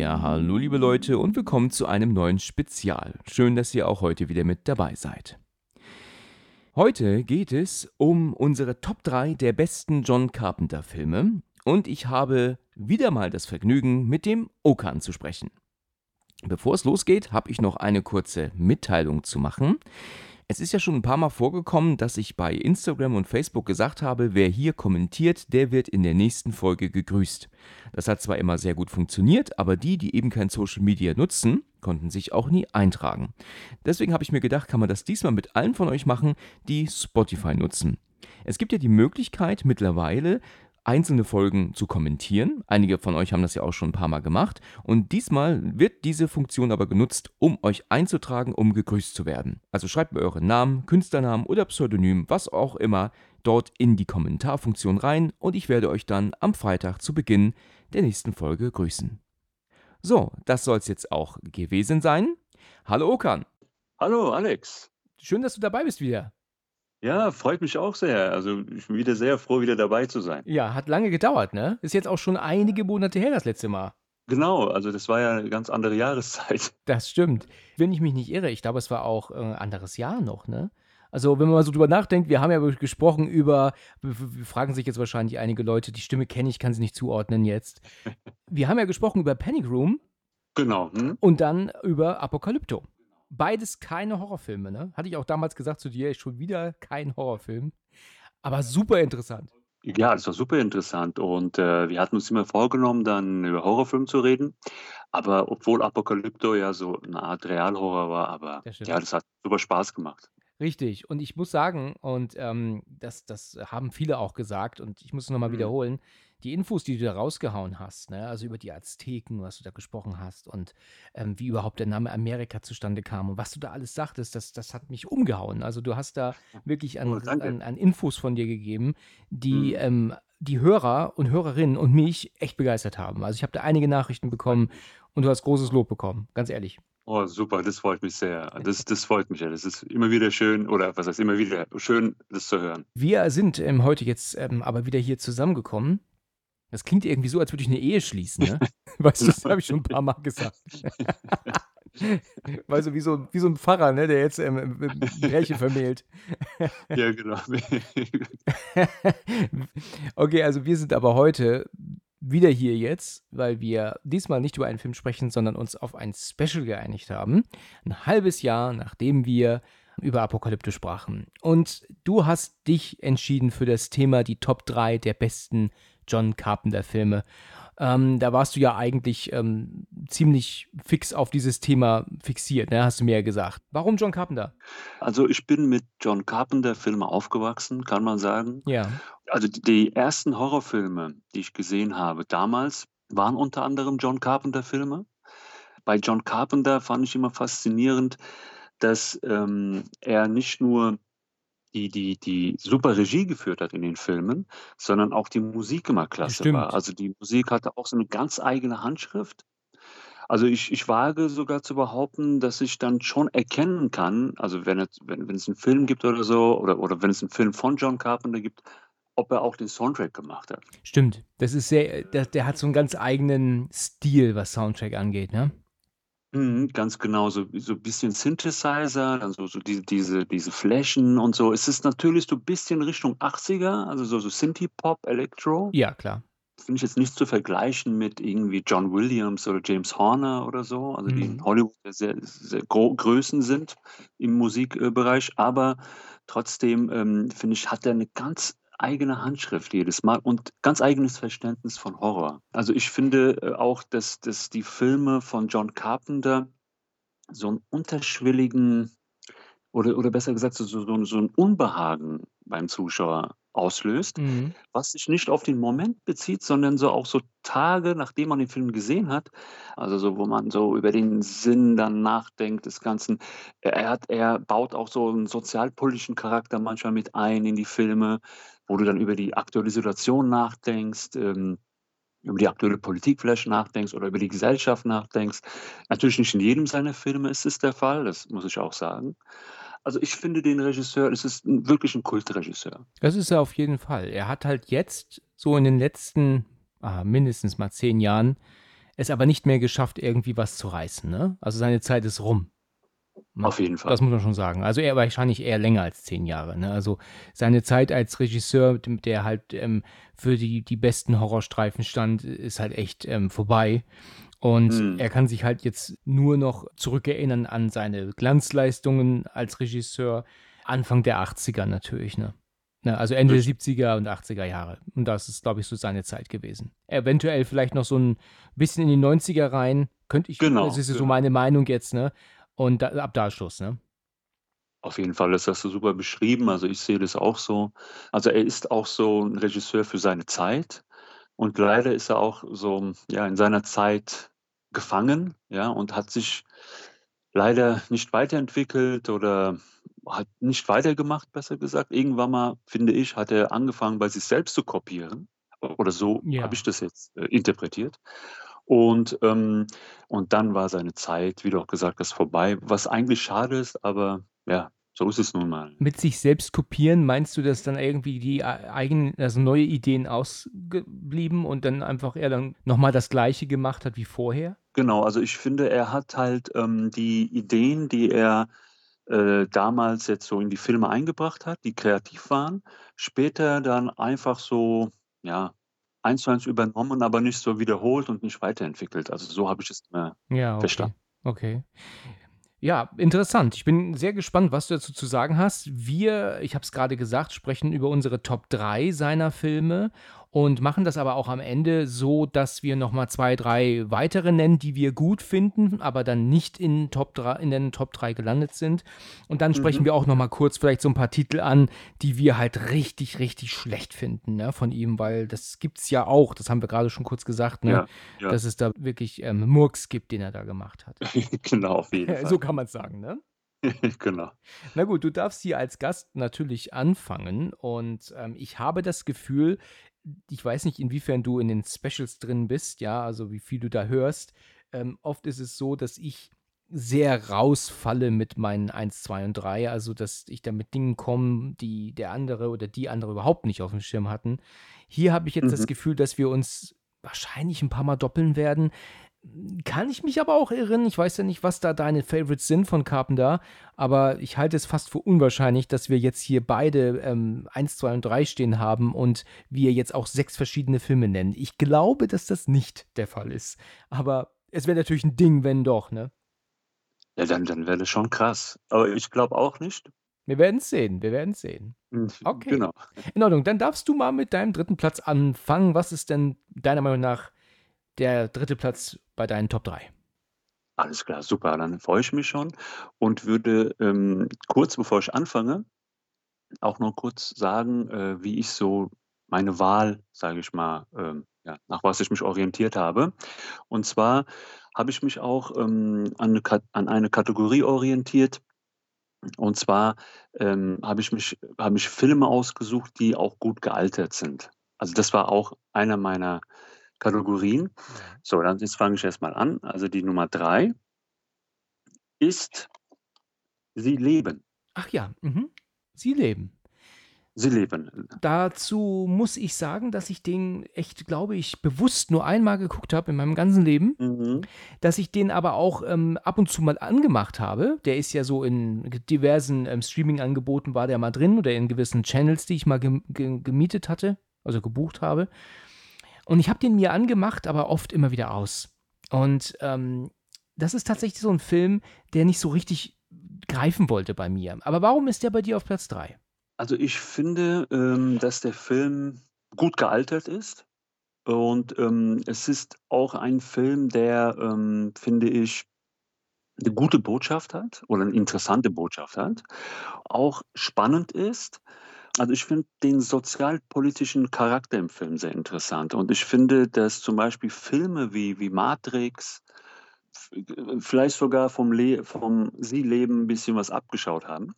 Ja, hallo liebe Leute und willkommen zu einem neuen Spezial. Schön, dass ihr auch heute wieder mit dabei seid. Heute geht es um unsere Top 3 der besten John Carpenter Filme und ich habe wieder mal das Vergnügen, mit dem Okan zu sprechen. Bevor es losgeht, habe ich noch eine kurze Mitteilung zu machen. Es ist ja schon ein paar Mal vorgekommen, dass ich bei Instagram und Facebook gesagt habe, wer hier kommentiert, der wird in der nächsten Folge gegrüßt. Das hat zwar immer sehr gut funktioniert, aber die, die eben kein Social Media nutzen, konnten sich auch nie eintragen. Deswegen habe ich mir gedacht, kann man das diesmal mit allen von euch machen, die Spotify nutzen. Es gibt ja die Möglichkeit mittlerweile, einzelne Folgen zu kommentieren. Einige von euch haben das ja auch schon ein paar Mal gemacht. Und diesmal wird diese Funktion aber genutzt, um euch einzutragen, um gegrüßt zu werden. Also schreibt mir euren Namen, Künstlernamen oder Pseudonym, was auch immer, dort in die Kommentarfunktion rein und ich werde euch dann am Freitag zu Beginn der nächsten Folge grüßen. So, das soll es jetzt auch gewesen sein. Hallo Okan. Hallo Alex. Schön, dass du dabei bist wieder. Ja, freut mich auch sehr. Also ich bin wieder sehr froh, wieder dabei zu sein. Ja, hat lange gedauert, ne? Ist jetzt auch schon einige Monate her, das letzte Mal. Genau, also das war ja eine ganz andere Jahreszeit. Das stimmt. Wenn ich mich nicht irre, ich glaube, es war auch ein äh, anderes Jahr noch, ne? Also, wenn man mal so drüber nachdenkt, wir haben ja gesprochen über, wir fragen sich jetzt wahrscheinlich einige Leute, die Stimme kenne ich, kann sie nicht zuordnen jetzt. Wir haben ja gesprochen über Panic Room. Genau. Hm? Und dann über Apokalypto. Beides keine Horrorfilme, ne? Hatte ich auch damals gesagt zu dir, schon wieder kein Horrorfilm. Aber super interessant. Ja, das war super interessant. Und äh, wir hatten uns immer vorgenommen, dann über Horrorfilme zu reden. Aber obwohl Apokalypto ja so eine Art Realhorror war, aber Das ja, das hat super Spaß gemacht. Richtig. Und ich muss sagen, und ähm, das, das haben viele auch gesagt, und ich muss es nochmal Mhm. wiederholen, die Infos, die du da rausgehauen hast, ne, also über die Azteken, was du da gesprochen hast und ähm, wie überhaupt der Name Amerika zustande kam und was du da alles sagtest, das, das hat mich umgehauen. Also du hast da wirklich an, Oh, an, an Infos von dir gegeben, die Mhm. ähm, die Hörer und Hörerinnen und mich echt begeistert haben. Also ich habe da einige Nachrichten bekommen und du hast großes Lob bekommen, ganz ehrlich. Oh, super, das freut mich sehr. Das, das freut mich ja. Das ist immer wieder schön, oder was heißt immer wieder schön, das zu hören. Wir sind ähm, heute jetzt ähm, aber wieder hier zusammengekommen. Das klingt irgendwie so, als würde ich eine Ehe schließen, ne? Weißt du, das habe ich schon ein paar Mal gesagt. Weißt du, wie so, wie so ein Pfarrer, ne, der jetzt ähm, ähm, ähm, Pärchen vermählt. Ja, genau. okay, also wir sind aber heute wieder hier jetzt, weil wir diesmal nicht über einen Film sprechen, sondern uns auf ein Special geeinigt haben. Ein halbes Jahr, nachdem wir über Apokalypte sprachen. Und du hast dich entschieden für das Thema die Top 3 der besten John Carpenter-Filme. Ähm, da warst du ja eigentlich ähm, ziemlich fix auf dieses Thema fixiert, ne? hast du mir ja gesagt. Warum John Carpenter? Also ich bin mit John Carpenter-Filmen aufgewachsen, kann man sagen. Ja. Also die- ersten Horrorfilme, die ich gesehen habe damals, waren unter anderem John Carpenter-Filme. Bei John Carpenter fand ich immer faszinierend, dass ähm, er nicht nur die, die, die super Regie geführt hat in den Filmen, sondern auch die Musik immer klasse Stimmt. war. Also die Musik hatte auch so eine ganz eigene Handschrift. Also ich, ich wage sogar zu behaupten, dass ich dann schon erkennen kann, also wenn es, wenn, wenn es einen Film gibt oder so, oder, oder wenn es einen Film von John Carpenter gibt, ob er auch den Soundtrack gemacht hat. Stimmt. Das ist sehr, der, der hat so einen ganz eigenen Stil, was Soundtrack angeht, ne? Mhm, ganz genau, so, so ein bisschen Synthesizer, dann so, so diese, diese, diese Flächen und so. Es ist natürlich so ein bisschen Richtung 80er, also so, so Synthie-Pop, Electro. Ja, klar. Finde ich jetzt nicht zu vergleichen mit irgendwie John Williams oder James Horner oder so, also die Mhm. in Hollywood sehr, sehr Größen sind im Musikbereich, aber trotzdem ähm, finde ich, hat er eine ganz eigene Handschrift jedes Mal und ganz eigenes Verständnis von Horror. Also ich finde äh, auch, dass, dass die Filme von John Carpenter so einen unterschwelligen oder, oder besser gesagt so, so, so ein Unbehagen beim Zuschauer auslöst, Mhm. was sich nicht auf den Moment bezieht, sondern so auch so Tage, nachdem man den Film gesehen hat. Also so, wo man so über den Sinn dann nachdenkt des Ganzen. Er hat er baut auch so 'n sozialpolitischen Charakter manchmal mit ein in die Filme, wo du dann über die aktuelle Situation nachdenkst, ähm, über die aktuelle Politik vielleicht nachdenkst oder über die Gesellschaft nachdenkst. Natürlich nicht in jedem seiner Filme ist es der Fall, das muss ich auch sagen. Also, ich finde den Regisseur es ist wirklich 'n Kultregisseur. Das ist er auf jeden Fall. Er hat halt jetzt so in den letzten, ah, mindestens mal 10 Jahren es aber nicht mehr geschafft, irgendwie was zu reißen, ne? Also, seine Zeit ist rum. Ne? Auf jeden Fall. Das muss man schon sagen. Also, er wahrscheinlich eher länger als 10 Jahre, ne? Also, seine Zeit als Regisseur, der halt, ähm, für die die besten Horrorstreifen stand, ist halt echt, ähm, vorbei. Und Mhm. er kann sich halt jetzt nur noch zurückerinnern an seine Glanzleistungen als Regisseur Anfang der 80er natürlich, ne? Ne, also Ende der Richtig. 70er und 80er Jahre. Und das ist, glaube ich, so seine Zeit gewesen. Eventuell vielleicht noch so 'n bisschen in die 90er rein, könnte ich Genau, das ist ja so genau. meine Meinung jetzt, ne? Und da ab da ist Schluss, ne? Auf jeden Fall, das hast du super beschrieben. Also, ich sehe das auch so. Also, er ist auch so 'n Regisseur für seine Zeit und leider ist er auch so, ja, in seiner Zeit gefangen, ja, und hat sich leider nicht weiterentwickelt oder hat nicht weitergemacht, besser gesagt. Irgendwann mal, finde ich, hat er angefangen, bei sich selbst zu kopieren oder so Ja. habe ich das jetzt, äh, interpretiert. Und, ähm und dann war seine Zeit, wie du auch gesagt hast, vorbei, was eigentlich schade ist, aber ja, so ist es nun mal. Mit sich selbst kopieren, meinst du, dass dann irgendwie die ei eigenen also neue Ideen ausgeblieben und dann einfach er dann noch mal das Gleiche gemacht hat wie vorher? Genau, also ich finde, er hat halt, ähm, die Ideen, die er, äh, damals jetzt so in die Filme eingebracht hat, die kreativ waren, später dann einfach so, ja, eins zu eins übernommen, aber nicht so wiederholt und nicht weiterentwickelt. Also, so habe ich es immer Ja, okay. verstanden. Okay. Ja, interessant. Ich bin sehr gespannt, was du dazu zu sagen hast. Wir, ich habe es grade gesagt, sprechen über unsere Top 3 seiner Filme und machen das aber auch am Ende so, dass wir noch mal 2, 3 weitere nennen, die wir gut finden, aber dann nicht in Top 3 in den Top 3 gelandet sind. Und dann sprechen Mhm. wir auch noch mal kurz vielleicht so 'n paar Titel an, die wir halt richtig, richtig schlecht finden, ne, von ihm, weil das gibt's ja auch. Das haben wir grade schon kurz gesagt, ne, Ja, ja. dass es da wirklich, ähm, Murks gibt, den er da gemacht hat. Genau, auf jeden So Fall. kann man's sagen, ne? Genau. Na gut, du darfst hier als Gast natürlich anfangen und, ähm, ich habe das Gefühl ich weiß nicht, inwiefern du in den Specials drin bist, ja, also wie viel du da hörst. Ähm, oft ist es so, dass ich sehr rausfalle mit meinen 1, 2 und 3, also dass ich da mit Dingen komme, die der andere oder die andere überhaupt nicht aufm Schirm hatten. Hier habe ich jetzt das Mhm. Gefühl, dass wir uns wahrscheinlich 'n paar Mal doppeln werden. Kann ich mich aber auch irren. Ich weiß ja nicht, was da deine Favorites sind von Carpenter, aber ich halte es fast für unwahrscheinlich, dass wir jetzt hier beide, ähm, 1, 2 und 3 stehen haben und wir jetzt auch 6 verschiedene Filme nennen. Ich glaube, dass das nicht der Fall ist, aber es wäre natürlich 'n Ding, wenn doch, ne? Ja, dann dann wäre das schon krass. Aber ich glaube auch nicht. Wir werden's sehen, wir werden's sehen. Hm, Okay. genau. In Ordnung, dann darfst du mal mit deinem 3. Platz anfangen. Was ist denn deiner Meinung nach der 3. Platz bei deinen Top 3? Alles klar, super, dann freue ich mich schon und würde, ähm, kurz bevor ich anfange, auch noch kurz sagen, äh, wie ich so meine Wahl, sage ich mal, ähm, ja, nach was ich mich orientiert habe. Und zwar habe ich mich auch, ähm, an 'ne Kat an eine Kategorie orientiert. Und zwar, ähm, habe ich mich habe ich Filme ausgesucht, die auch gut gealtert sind. Also, das war auch einer meiner Kategorien. So, dann jetzt fange ich erst mal an. Also, die Nummer 3 ist „Sie leben“. Ach ja, mhm. „Sie leben“. „Sie leben“. Dazu muss ich sagen, dass ich den echt, glaube ich, bewusst nur einmal geguckt habe in meinem ganzen Leben, Mhm. dass ich den aber auch, ähm, ab und zu mal angemacht habe. Der ist ja so in diversen, ähm, Streamingangeboten war der mal drin oder in gewissen Channels, die ich mal ge gemietet hatte, also gebucht habe. Und ich habe den mir angemacht, aber oft immer wieder aus. Und, ähm, das ist tatsächlich so 'n Film, der nicht so richtig greifen wollte bei mir. Aber warum ist der bei dir auf Platz 3? Also, ich finde, ähm, dass der Film gut gealtert ist und, ähm, es ist auch ein Film, der, ähm, finde ich 'ne gute Botschaft hat oder 'ne interessante Botschaft hat, auch spannend ist. Also ich finde den sozialpolitischen Charakter im Film sehr interessant. Und ich finde, dass zum Beispiel Filme wie, wie Matrix vielleicht sogar vom, Le vom Sie-Leben ein bisschen was abgeschaut haben,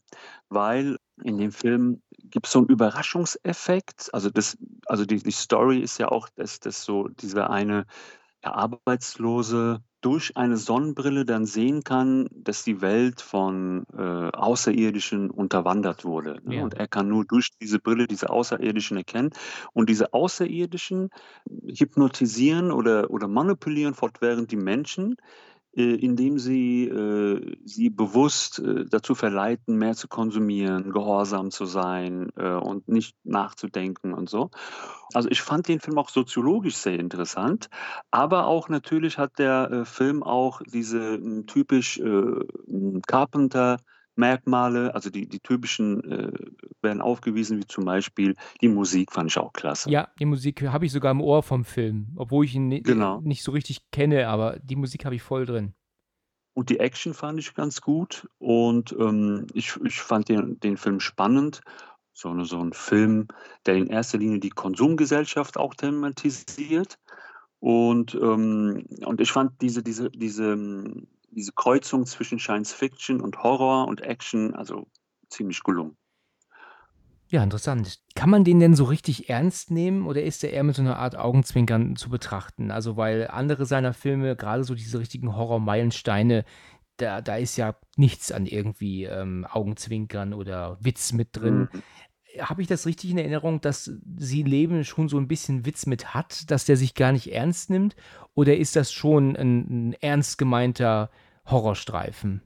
weil in dem Film gibt es so einen Überraschungseffekt. Also, das, also die, die Story ist ja auch, dass, dass so dieser eine Arbeitslose durch eine Sonnenbrille dann sehen kann, dass die Welt von äh, Außerirdischen unterwandert wurde. Ne? Ja. Und er kann nur durch diese Brille diese Außerirdischen erkennen. Und diese Außerirdischen hypnotisieren oder, oder manipulieren fortwährend die Menschen, indem sie äh, sie bewusst äh, dazu verleiten, mehr zu konsumieren, gehorsam zu sein äh, und nicht nachzudenken und so. Also ich fand den Film auch soziologisch sehr interessant, aber auch natürlich hat der äh, Film auch diese typisch äh, Carpenter Merkmale, also die, die typischen äh, werden aufgewiesen, wie zum Beispiel die Musik fand ich auch klasse. Ja, die Musik habe ich sogar im Ohr vom Film, obwohl ich ihn Genau. nicht so richtig kenne, aber die Musik habe ich voll drin. Und die Action fand ich ganz gut und ähm, ich, ich fand den, den Film spannend. So, eine, so ein Film, der in erster Linie die Konsumgesellschaft auch thematisiert. Und, ähm, und ich fand diese, diese, diese, diese Kreuzung zwischen Science Fiction und Horror und Action also ziemlich gelungen. Ja, interessant. Kann man den denn so richtig ernst nehmen oder ist er eher mit so einer Art Augenzwinkern zu betrachten? Also, weil andere seiner Filme, gerade so diese richtigen Horror-Meilensteine, da, da ist ja nichts an irgendwie ähm, Augenzwinkern oder Witz mit drin. Mhm. Habe ich das richtig in Erinnerung, dass Sie Leben schon so ein bisschen Witz mit hat, dass der sich gar nicht ernst nimmt? Oder ist das schon ein, ein ernst gemeinter Horrorstreifen?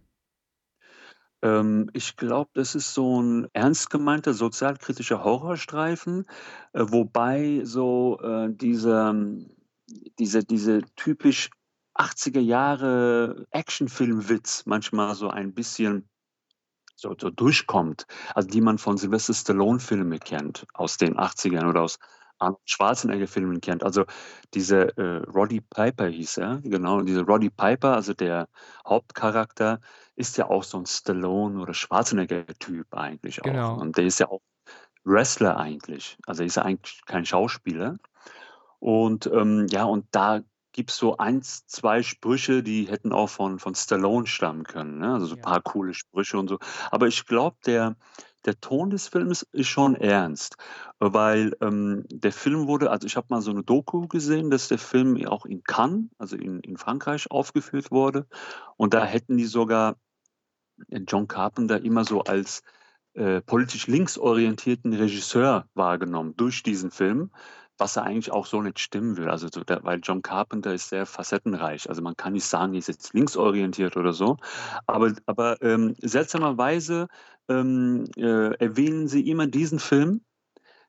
Ähm, ich glaube, das ist so ein ernst gemeinter sozialkritischer Horrorstreifen, äh, wobei so, äh, dieser diese diese typisch 80er Jahre Actionfilmwitz manchmal so ein bisschen so so durchkommt, also die man von Sylvester Stallone-Filme kennt aus den 80ern oder aus Arnold Schwarzenegger-Filmen kennt. Also diese, äh, Roddy Piper hieß er, genau, dieser Roddy Piper, also der Hauptcharakter, ist ja auch so ein Stallone oder Schwarzenegger-Typ eigentlich auch. Genau. Und der ist ja auch Wrestler eigentlich. Also er ist ja eigentlich kein Schauspieler. Und, ähm, ja, und da gibt's so 1, 2 Sprüche, die hätten auch von von Stallone stammen können, ne? Also so Ja. paar coole Sprüche und so. Aber ich glaube, der der Ton des Films ist schon ernst, weil, ähm, der Film wurde also ich habe mal so eine Doku gesehen, dass der Film auch in Cannes, also in in Frankreich aufgeführt wurde. Und da hätten die sogar äh, John Carpenter immer so als, äh, politisch linksorientierten Regisseur wahrgenommen durch diesen Film, was ja eigentlich auch so nicht stimmen will. Also so der weil John Carpenter ist sehr facettenreich. Also man kann nicht sagen, er ist jetzt linksorientiert oder so. Aber aber, ähm, seltsamerweise, ähm, äh, erwähnen sie immer diesen Film,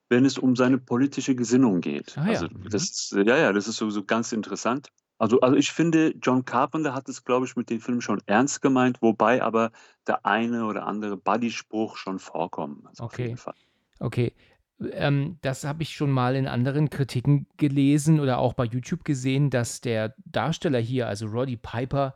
wenn es um seine politische Gesinnung geht. Ah ja, Also mhm. das ist ja, ja, das ist so so ganz interessant. Also also ich finde, John Carpenter hat es, glaube ich, mit dem Film schon ernst gemeint, wobei aber der eine oder andere Buddy-Spruch schon vorkommen, also auf jeden Okay. Fall. Okay. Ähm, das habe ich schon mal in anderen Kritiken gelesen oder auch bei YouTube gesehen, dass der Darsteller hier, also Roddy Piper,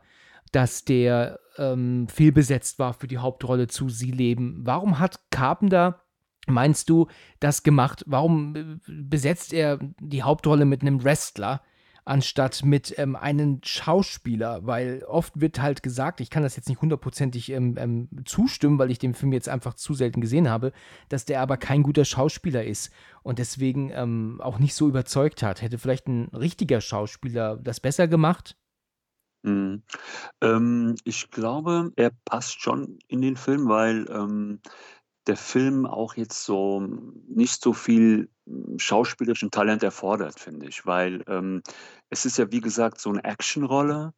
dass der ähm, fehlbesetzt war für die Hauptrolle zu Sie leben. Warum hat Carpenter, meinst du, das gemacht? Warum äh, besetzt er die Hauptrolle mit einem Wrestler? Anstatt mit ähm, einem Schauspieler, weil oft wird halt gesagt, ich kann das jetzt nicht hundertprozentig ähm, ähm, zustimmen, weil ich den Film jetzt einfach zu selten gesehen habe, dass der aber kein guter Schauspieler ist und deswegen ähm, auch nicht so überzeugt hat. Hätte vielleicht ein richtiger Schauspieler das besser gemacht? Mhm. Ähm, ich glaube, er passt schon in den Film, weil, ähm, der Film auch jetzt so nicht so viel schauspielerischen Talent erfordert, finde ich, weil, ähm, es ist ja, wie gesagt, so 'ne Actionrolle,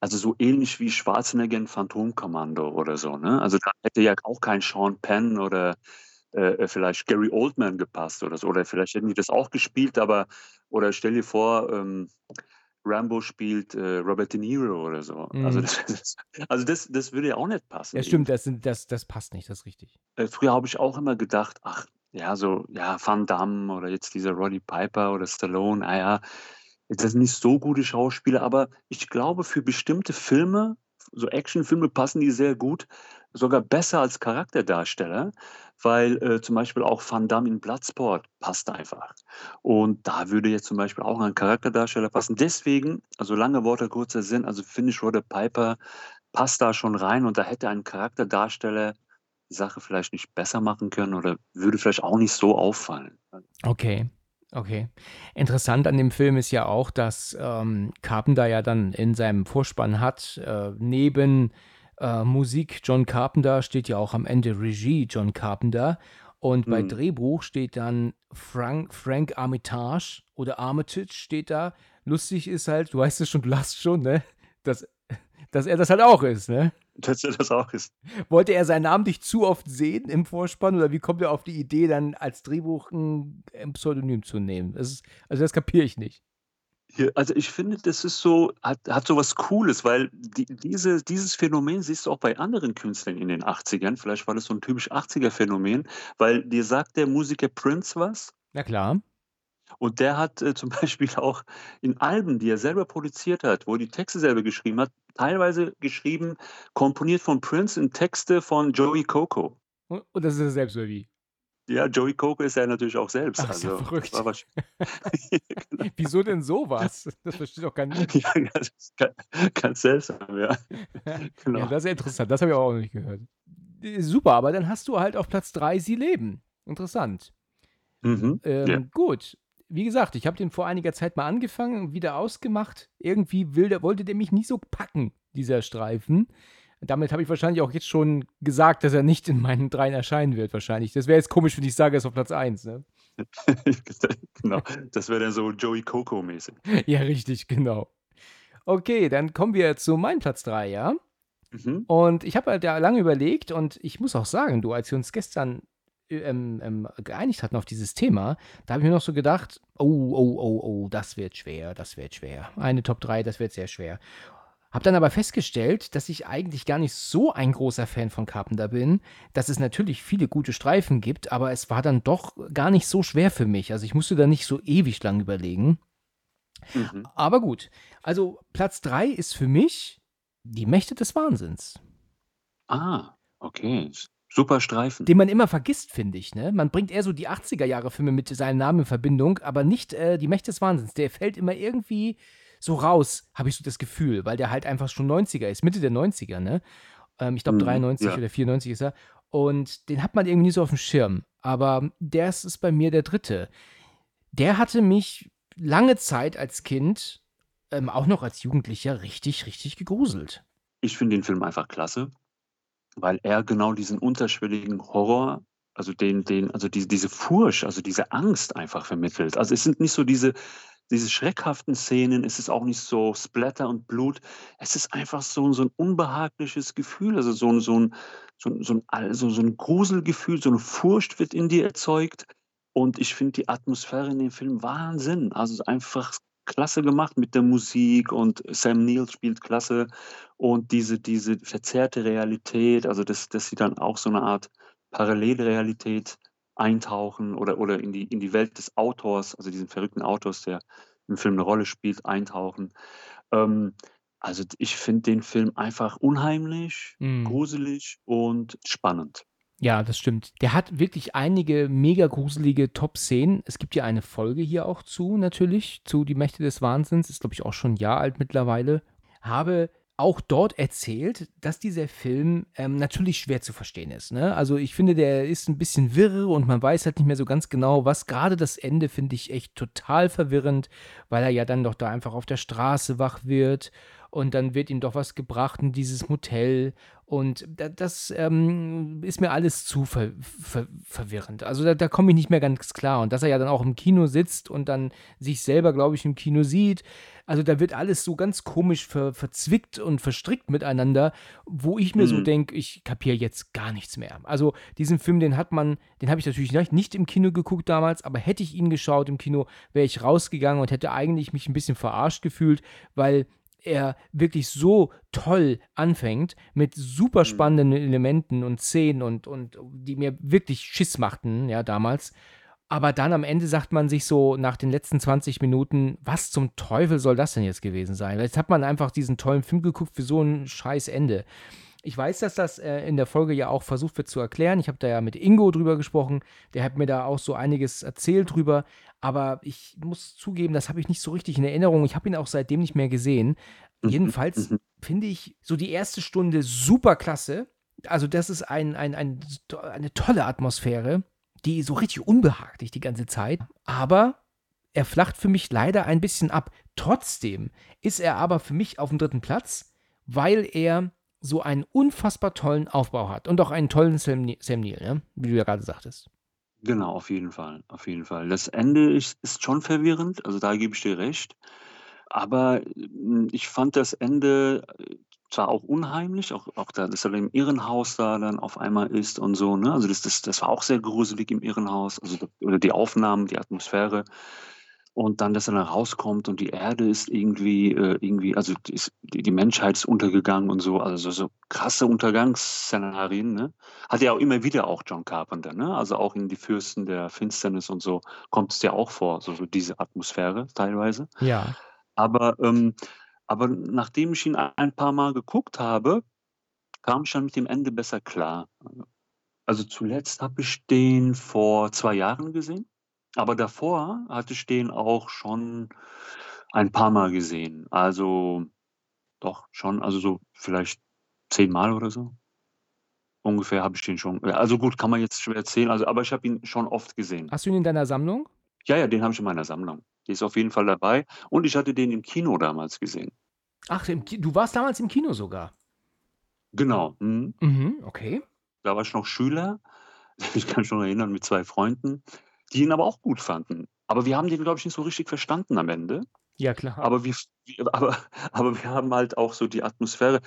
also so ähnlich wie Schwarzenegger in Phantomkommando oder so, ne? Also, da hätte ja auch kein Sean Penn oder, äh, äh, vielleicht Gary Oldman gepasst oder so. Oder vielleicht hätten die das auch gespielt, aber oder stell dir vor, ähm, Rambo spielt, äh, Robert De Niro oder so. Also Mhm. das das also das das würde ja auch nicht passen Ja, stimmt, das sind das das passt nicht, das ist richtig. Äh, früher habe ich auch immer gedacht: „Ach, ja, so, ja, Van Damme oder jetzt dieser Roddy Piper oder Stallone, ah ja, das sind nicht so gute Schauspieler.“ Aber ich glaube, für bestimmte Filme, so Actionfilme passen die sehr gut, sogar besser als Charakterdarsteller, weil äh, zum Beispiel auch Van Damme in Bloodsport passt einfach. Und da würde jetzt zum Beispiel auch ein Charakterdarsteller passen. Deswegen, also lange Worte, kurzer Sinn, also finde ich Rodder Piper passt da schon rein und da hätte ein Charakterdarsteller Sache vielleicht nicht besser machen können oder würde vielleicht auch nicht so auffallen. Okay. Okay. Interessant an dem Film ist ja auch, dass ähm, Carpenter ja dann in seinem Vorspann hat, äh, neben äh, Musik John Carpenter steht ja auch am Ende Regie John Carpenter. Und bei Mhm. Drehbuch steht dann Frank, Frank Armitage oder Armitage steht da. Lustig ist halt, du weißt es schon, du lachst schon, ne? Dass, dass er das halt auch ist, ne? Dass er das auch ist. Wollte er seinen Namen nicht zu oft sehen im Vorspann oder wie kommt er auf die Idee, dann als Drehbuch ein, Pseudonym zu nehmen? Das ist, also das kapiere ich nicht. Ja, also ich finde, das ist so, hat, hat so was Cooles, weil die, diese, dieses Phänomen siehst du auch bei anderen Künstlern in den 80ern. Vielleicht war das so ein typisch 80er-Phänomen, weil dir sagt der Musiker Prince was Na klar. Und der hat äh, zum Beispiel auch in Alben, die er selber produziert hat, wo er die Texte selber geschrieben hat, teilweise geschrieben, komponiert von Prince in Texte von Joey Coco. Und, und das ist er selbst oder wie? Ja, Joey Coco ist er natürlich auch selbst. Ach, ist ja also, das verrückt. genau. Wieso denn sowas? Das versteht doch kein Mensch. Ja, ganz, ganz seltsam, ja. Genau. Ja, das ist ja interessant. Das habe ich auch noch nicht gehört. Super, aber dann hast du halt auf Platz 3 Sie leben. Interessant. Mhm. Ähm, Ja. Gut. Wie gesagt, ich habe den vor einiger Zeit mal angefangen, wieder ausgemacht. Irgendwie will der, wollte der mich nicht so packen, dieser Streifen. Damit habe ich wahrscheinlich auch jetzt schon gesagt, dass er nicht in meinen dreien erscheinen wird, wahrscheinlich. Das wäre jetzt komisch, wenn ich sage, er ist auf Platz 1. Ne? genau. Das wäre dann so Joey Coco-mäßig. Ja, richtig, genau. Okay, dann kommen wir zu meinem Platz 3, ja? Mhm. Und ich habe halt da lange überlegt und ich muss auch sagen, du, als wir uns gestern ähm, ähm, geeinigt hatten auf dieses Thema, da habe ich mir noch so gedacht, oh, oh, oh, oh, das wird schwer, das wird schwer. Eine Top 3, das wird sehr schwer. Habe dann aber festgestellt, dass ich eigentlich gar nicht so ein großer Fan von Carpenter bin, dass es natürlich viele gute Streifen gibt, aber es war dann doch gar nicht so schwer für mich. Also ich musste da nicht so ewig lang überlegen. Mhm. Aber gut, also Platz 3 ist für mich die Mächte des Wahnsinns. Ah, okay. Super Streifen. den man immer vergisst, finde ich. Ne? Man bringt eher so die 80er-Jahre-Filme mit seinem Namen in Verbindung, aber nicht äh, die Mächte des Wahnsinns. Der fällt immer irgendwie so raus, habe ich so das Gefühl, weil der halt einfach schon 90er ist, Mitte der 90er, ne? Ähm, ich glaube Mhm, 93 ja. oder 94 ist er. Und den hat man irgendwie nie so auf dem Schirm. Aber der ist, bei mir der dritte. Der hatte mich lange Zeit als Kind, ähm, auch noch als Jugendlicher, richtig, richtig gegruselt. Ich finde den Film einfach klasse, weil er genau diesen unterschwelligen Horror, also den, den, also diese, diese Furcht, also diese Angst einfach vermittelt. Also es sind nicht so diese, diese schreckhaften Szenen, es ist auch nicht so Splatter und Blut. Es ist einfach so, so ein unbehagliches Gefühl, also so ein, so ein, so so ein, also so ein Gruselgefühl, so eine Furcht wird in dir erzeugt. Und ich finde die Atmosphäre in dem Film Wahnsinn. Also einfach klasse gemacht mit der Musik und Sam Neill spielt klasse. Und diese, diese verzerrte Realität, also dass, dass sie dann auch so eine Art Parallelrealität eintauchen oder, oder in, die, in die Welt des Autors, also diesen verrückten Autors, der im Film eine Rolle spielt, eintauchen. Ähm, also ich finde den Film einfach unheimlich, Mhm. gruselig und spannend. Ja, das stimmt. Der hat wirklich einige mega gruselige Top-Szenen. Es gibt ja eine Folge hier auch zu, natürlich, zu Die Mächte des Wahnsinns. Ist, glaube ich, auch schon ein Jahr alt mittlerweile. Habe auch dort erzählt, dass dieser Film ähm, natürlich schwer zu verstehen ist. Ne? Also ich finde, der ist ein bisschen wirr und man weiß halt nicht mehr so ganz genau, was. Gerade das Ende finde ich echt total verwirrend, weil er ja dann doch da einfach auf der Straße wach wird und dann wird ihm doch was gebracht in dieses Motel und da, das ähm, ist mir alles zu ver ver verwirrend. Also da, da komme ich nicht mehr ganz klar. Und dass er ja dann auch im Kino sitzt und dann sich selber, glaube ich, im Kino sieht. Also da wird alles so ganz komisch ver verzwickt und verstrickt miteinander, wo ich mir so Mhm. denke, ich kapiere jetzt gar nichts mehr. Also diesen Film, den hat man, den habe ich natürlich nicht, nicht im Kino geguckt damals, aber hätte ich ihn geschaut im Kino, wäre ich rausgegangen und hätte eigentlich mich ein bisschen verarscht gefühlt, weil er wirklich so toll anfängt mit super spannenden Elementen und Szenen und, und die mir wirklich Schiss machten, ja, damals. Aber dann am Ende sagt man sich so nach den letzten 20 Minuten, was zum Teufel soll das denn jetzt gewesen sein? Jetzt hat man einfach diesen tollen Film geguckt für so ein scheiß Ende. Ich weiß, dass das äh, in der Folge ja auch versucht wird zu erklären. Ich habe da ja mit Ingo drüber gesprochen. Der hat mir da auch so einiges erzählt drüber. Aber ich muss zugeben, das habe ich nicht so richtig in Erinnerung. Ich habe ihn auch seitdem nicht mehr gesehen. Mhm, Jedenfalls mhm. finde ich so die erste Stunde super klasse. Also, das ist ein, ein, ein, eine tolle Atmosphäre, die so richtig unbehaglich die ganze Zeit. Aber er flacht für mich leider ein bisschen ab. Trotzdem ist er aber für mich auf dem dritten Platz, weil er so einen unfassbar tollen Aufbau hat und auch einen tollen Sam, Sam Neill, ne? wie du ja gerade sagtest. Genau, auf jeden Fall, auf jeden Fall. Das Ende ist ist schon verwirrend, also da gebe ich dir recht. Aber, hm, ich fand das Ende, äh, zwar auch unheimlich, auch auch da dass er im Irrenhaus da dann auf einmal ist und so, ne? Also das das das war auch sehr gruselig im Irrenhaus, also die Aufnahmen, die Atmosphäre. Und dann, dass er dann rauskommt und die Erde ist irgendwie äh, irgendwie also die ist die Menschheit ist untergegangen und so, also so krasse Untergangsszenarien, ne? Hat ja auch immer wieder auch John Carpenter, ne? Also auch in „Die Fürsten der Finsternis“ und so kommt es ja auch vor, so so diese Atmosphäre teilweise. Ja. Aber, ähm aber nachdem ich ihn ein paar Mal geguckt habe, kam ich dann mit dem Ende besser klar. Also, zuletzt habe ich den vor 2 Jahren gesehen, aber davor hatte ich den auch schon ein paar Mal gesehen. Also, doch schon, also so vielleicht 10 Mal oder so. Ungefähr habe ich den schon also gut, kann man jetzt schwer erzählen, also aber ich habe ihn schon oft gesehen. Hast du ihn in deiner Sammlung? Ja, ja, den habe ich in meiner Sammlung. Der ist auf jeden Fall dabei und ich hatte den im Kino damals gesehen. Ach, du warst damals im Kino sogar? Genau, mhm. Mhm, okay. Da war ich noch Schüler. Ich kann mich schon erinnern mit 2 Freunden, die ihn aber auch gut fanden. Aber wir haben den, glaube ich, nicht so richtig verstanden am Ende. Ja, klar. Aber wir aber aber wir haben halt auch so die Atmosphäre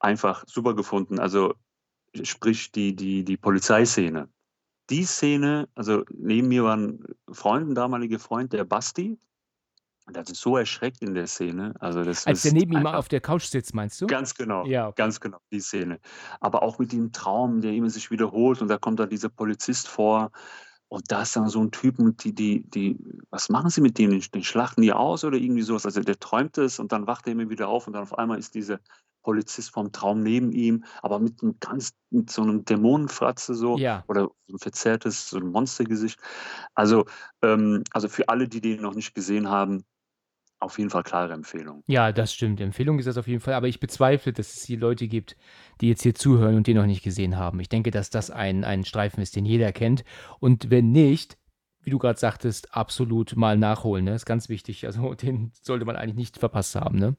einfach super gefunden. Also, sprich die die die Polizeiszene. Die Szene also neben mir war 'n Freund 'n damaliger Freund, der Basti. Der hat sich so erschreckt in der Szene. Also, das Als der ist neben ihm auf der Couch sitzt, meinst du? Ganz genau, Ja, okay. ganz genau, die Szene. Aber auch mit dem Traum, der immer sich wiederholt und da kommt dann dieser Polizist vor und da ist dann so 'n Typ und die die die was machen sie mit dem? Den den schlachten die aus oder irgendwie so was? Also, der träumt es und dann wacht er immer wieder auf und dann auf einmal ist dieser Polizist vom Traum neben ihm, aber mit 'nem ganz mit so 'nem Dämonenfratze so Ja. oder so 'n verzerrtes so 'n Monstergesicht. Also, ähm also für alle, die den noch nicht gesehen haben, auf jeden Fall klare Empfehlung. Ja, das stimmt. Empfehlung ist das auf jeden Fall, aber ich bezweifle, dass es hier Leute gibt, die jetzt hier zuhören und den noch nicht gesehen haben. Ich denke, dass das ein ein Streifen ist, den jeder kennt und wenn nicht, wie du grad sagtest, absolut mal nachholen, ne? Ist ganz wichtig. Also, den sollte man eigentlich nicht verpasst haben, ne?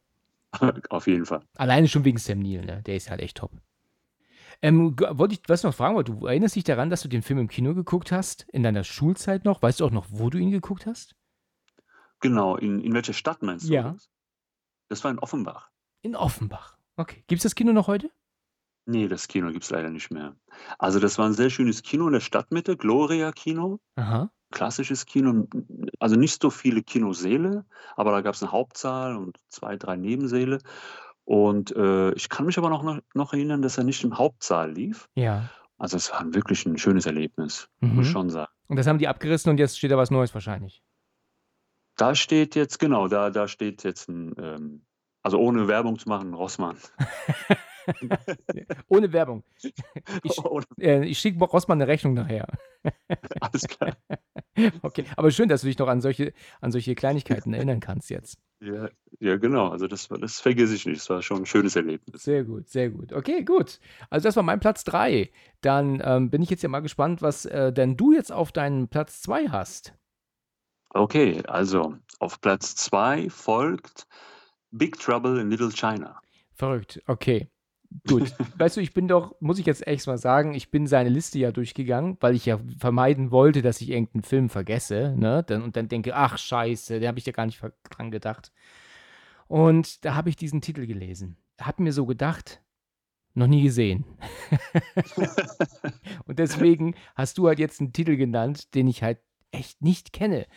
Auf jeden Fall. Alleine schon wegen Sam Neill, ne? Der ist halt echt top. Ähm, wollte ich was noch fragen du erinnerst dich daran, dass du den Film im Kino geguckt hast, in deiner Schulzeit noch? Weißt du auch noch, wo du ihn geguckt hast? Genau, in in welcher Stadt meinst du Ja. das? Das war in Offenbach. In Offenbach. Okay. Gibt's das Kino noch heute? Ne, das Kino gibt's leider nicht mehr. Also, das war 'n sehr schönes Kino in der Stadtmitte, Gloria Kino. Aha. Klassisches Kino, also nicht so viele Kinosäle, aber da gab's 'n Hauptsaal und 2, 3 Nebensäle. Und, äh, ich kann mich aber noch noch erinnern, dass er nicht im Hauptsaal lief. Ja. Also, es war wirklich 'n schönes Erlebnis, muss ich Mhm. schon sagen. Und das haben die abgerissen und jetzt steht da was Neues wahrscheinlich. Da steht jetzt genau, da da steht jetzt 'n, ähm also ohne Werbung zu machen, Rossmann. Ohne Werbung. Ich äh, ich schicke Rossmann 'ne Rechnung nachher. Alles klar. Okay, aber schön, dass du dich noch an solche an solche Kleinigkeiten erinnern kannst jetzt. Ja, ja genau. Also das das vergesse ich nicht. Das war schon 'n schönes Erlebnis. Sehr gut, sehr gut. Okay, gut. Also, das war mein Platz 3. Dann, ähm, bin ich jetzt ja mal gespannt, was, äh, denn du jetzt auf deinem Platz 2 hast. Okay, also auf Platz 2 folgt „Big Trouble in Little China“. Verrückt, okay. Gut. Weißt du, ich bin doch muss ich jetzt echt mal sagen, ich bin seine Liste ja durchgegangen, weil ich ja vermeiden wollte, dass ich irgend 'n Film vergesse, ne? Dann und dann denke: „Ach scheiße, da habe ich ja gar nicht dran gedacht.“ Und da habe ich diesen Titel gelesen. Habe mir so gedacht: „Noch nie gesehen.“ Und deswegen hast du halt jetzt 'n Titel genannt, den ich halt echt nicht kenne.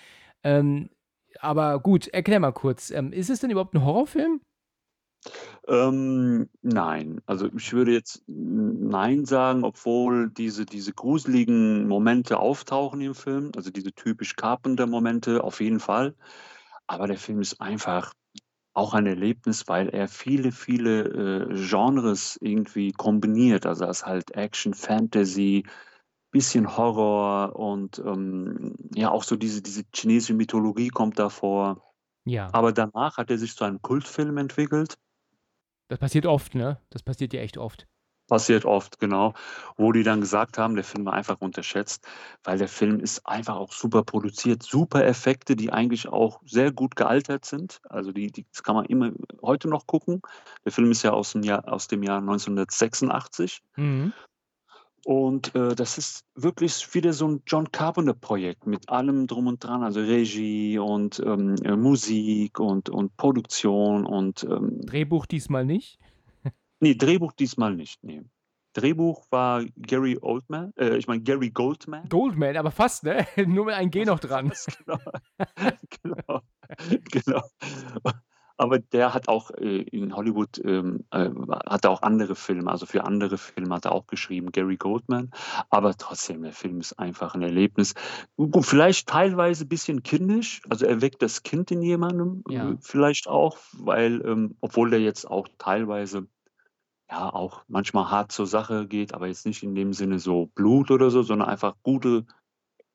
Ähm, aber gut, erklär mal kurz, ähm, ist es denn überhaupt 'n Horrorfilm? Ähm, nein. Also, ich würde jetzt nein sagen, obwohl diese diese gruseligen Momente auftauchen im Film, also diese typisch Carpenter-Momente auf jeden Fall. Aber der Film ist einfach auch ein Erlebnis, weil er viele, viele äh, Genres irgendwie kombiniert. Also es ist halt Action, Fantasy, bisschen Horror und ähm, ja, auch so diese, diese chinesische Mythologie kommt da vor. Ja. Aber danach hat er sich zu einem Kultfilm entwickelt. Das passiert oft, ne? Das passiert ja echt oft. Passiert oft, genau. Wo die dann gesagt haben, der Film war einfach unterschätzt, weil der Film ist einfach auch super produziert, super Effekte, die eigentlich auch sehr gut gealtert sind. Also die, die das kann man immer heute noch gucken. Der Film ist ja aus dem Jahr, aus dem Jahr 1986. Mhm. Und äh, das ist wirklich wieder so ein John Carpenter-Projekt mit allem drum und dran, also Regie und ähm, äh, Musik und, und Produktion und ähm, Drehbuch diesmal nicht. nee, Drehbuch diesmal nicht. Nee. Drehbuch war Gary Oldman, äh, ich meine Gary Goldman. Goldman, aber fast, ne? Nur mit einem G noch dran. genau. genau. genau. Aber der hat auch äh, in Hollywood ähm, äh, hat er auch andere Filme, also für andere Filme hat er auch geschrieben, Gary Goldman. Aber trotzdem, der Film ist einfach ein Erlebnis. Gut, vielleicht teilweise ein bisschen kindisch, also er weckt das Kind in jemandem, Ja. äh, vielleicht auch, weil, ähm, obwohl der jetzt auch teilweise ja auch manchmal hart zur Sache geht, aber jetzt nicht in dem Sinne so Blut oder so, sondern einfach gute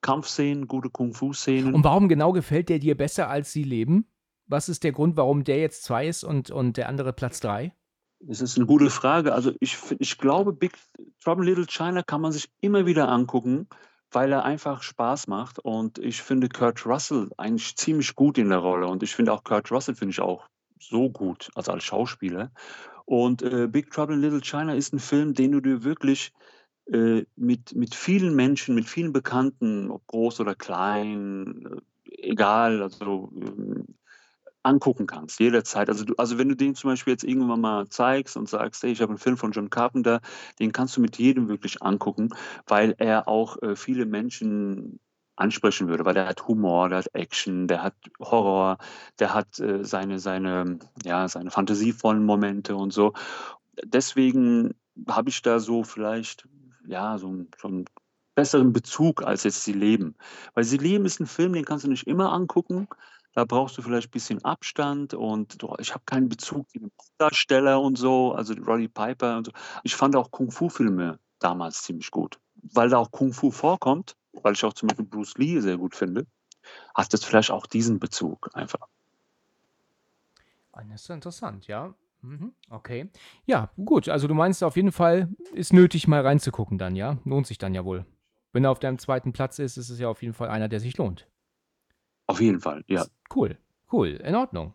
Kampfszenen, gute Kung-Fu-Szenen. Und warum genau gefällt der dir besser als sie leben? Was ist der Grund, warum der jetzt zwei ist und, und der andere Platz drei? Das ist eine gute Frage. Also ich, ich glaube, Big Trouble Little China kann man sich immer wieder angucken, weil er einfach Spaß macht. Und ich finde Kurt Russell eigentlich ziemlich gut in der Rolle. Und ich finde auch Kurt Russell finde ich auch so gut, also als Schauspieler. Und äh, Big Trouble Little China ist ein Film, den du dir wirklich äh, mit, mit vielen Menschen, mit vielen Bekannten, ob groß oder klein, äh, egal, also ähm, angucken kannst, jederzeit. Also, du, also wenn du den zum Beispiel jetzt irgendwann mal zeigst und sagst, hey, ich habe einen Film von John Carpenter, den kannst du mit jedem wirklich angucken, weil er auch äh, viele Menschen ansprechen würde, weil der hat Humor, der hat Action, der hat Horror, der hat äh, seine, seine, ja, seine fantasievollen Momente und so. Deswegen habe ich da so vielleicht, ja, so, so einen besseren Bezug als jetzt Sie leben. Weil Sie leben ist ein Film, den kannst du nicht immer angucken. Da brauchst du vielleicht ein bisschen Abstand und du, ich habe keinen Bezug zu den Darsteller und so, also Roddy Piper und so. Ich fand auch Kung-Fu-Filme damals ziemlich gut, weil da auch Kung-Fu vorkommt, weil ich auch zum Beispiel Bruce Lee sehr gut finde, hat das vielleicht auch diesen Bezug einfach. Ah, Das ist interessant, ja. Mhm, Okay. Ja, gut. Also du meinst auf jeden Fall, ist nötig, mal reinzugucken dann, ja? Lohnt sich dann ja wohl. Wenn er auf deinem zweiten Platz ist, ist es ja auf jeden Fall einer, der sich lohnt. Auf jeden Fall, ja. Cool, cool, in Ordnung.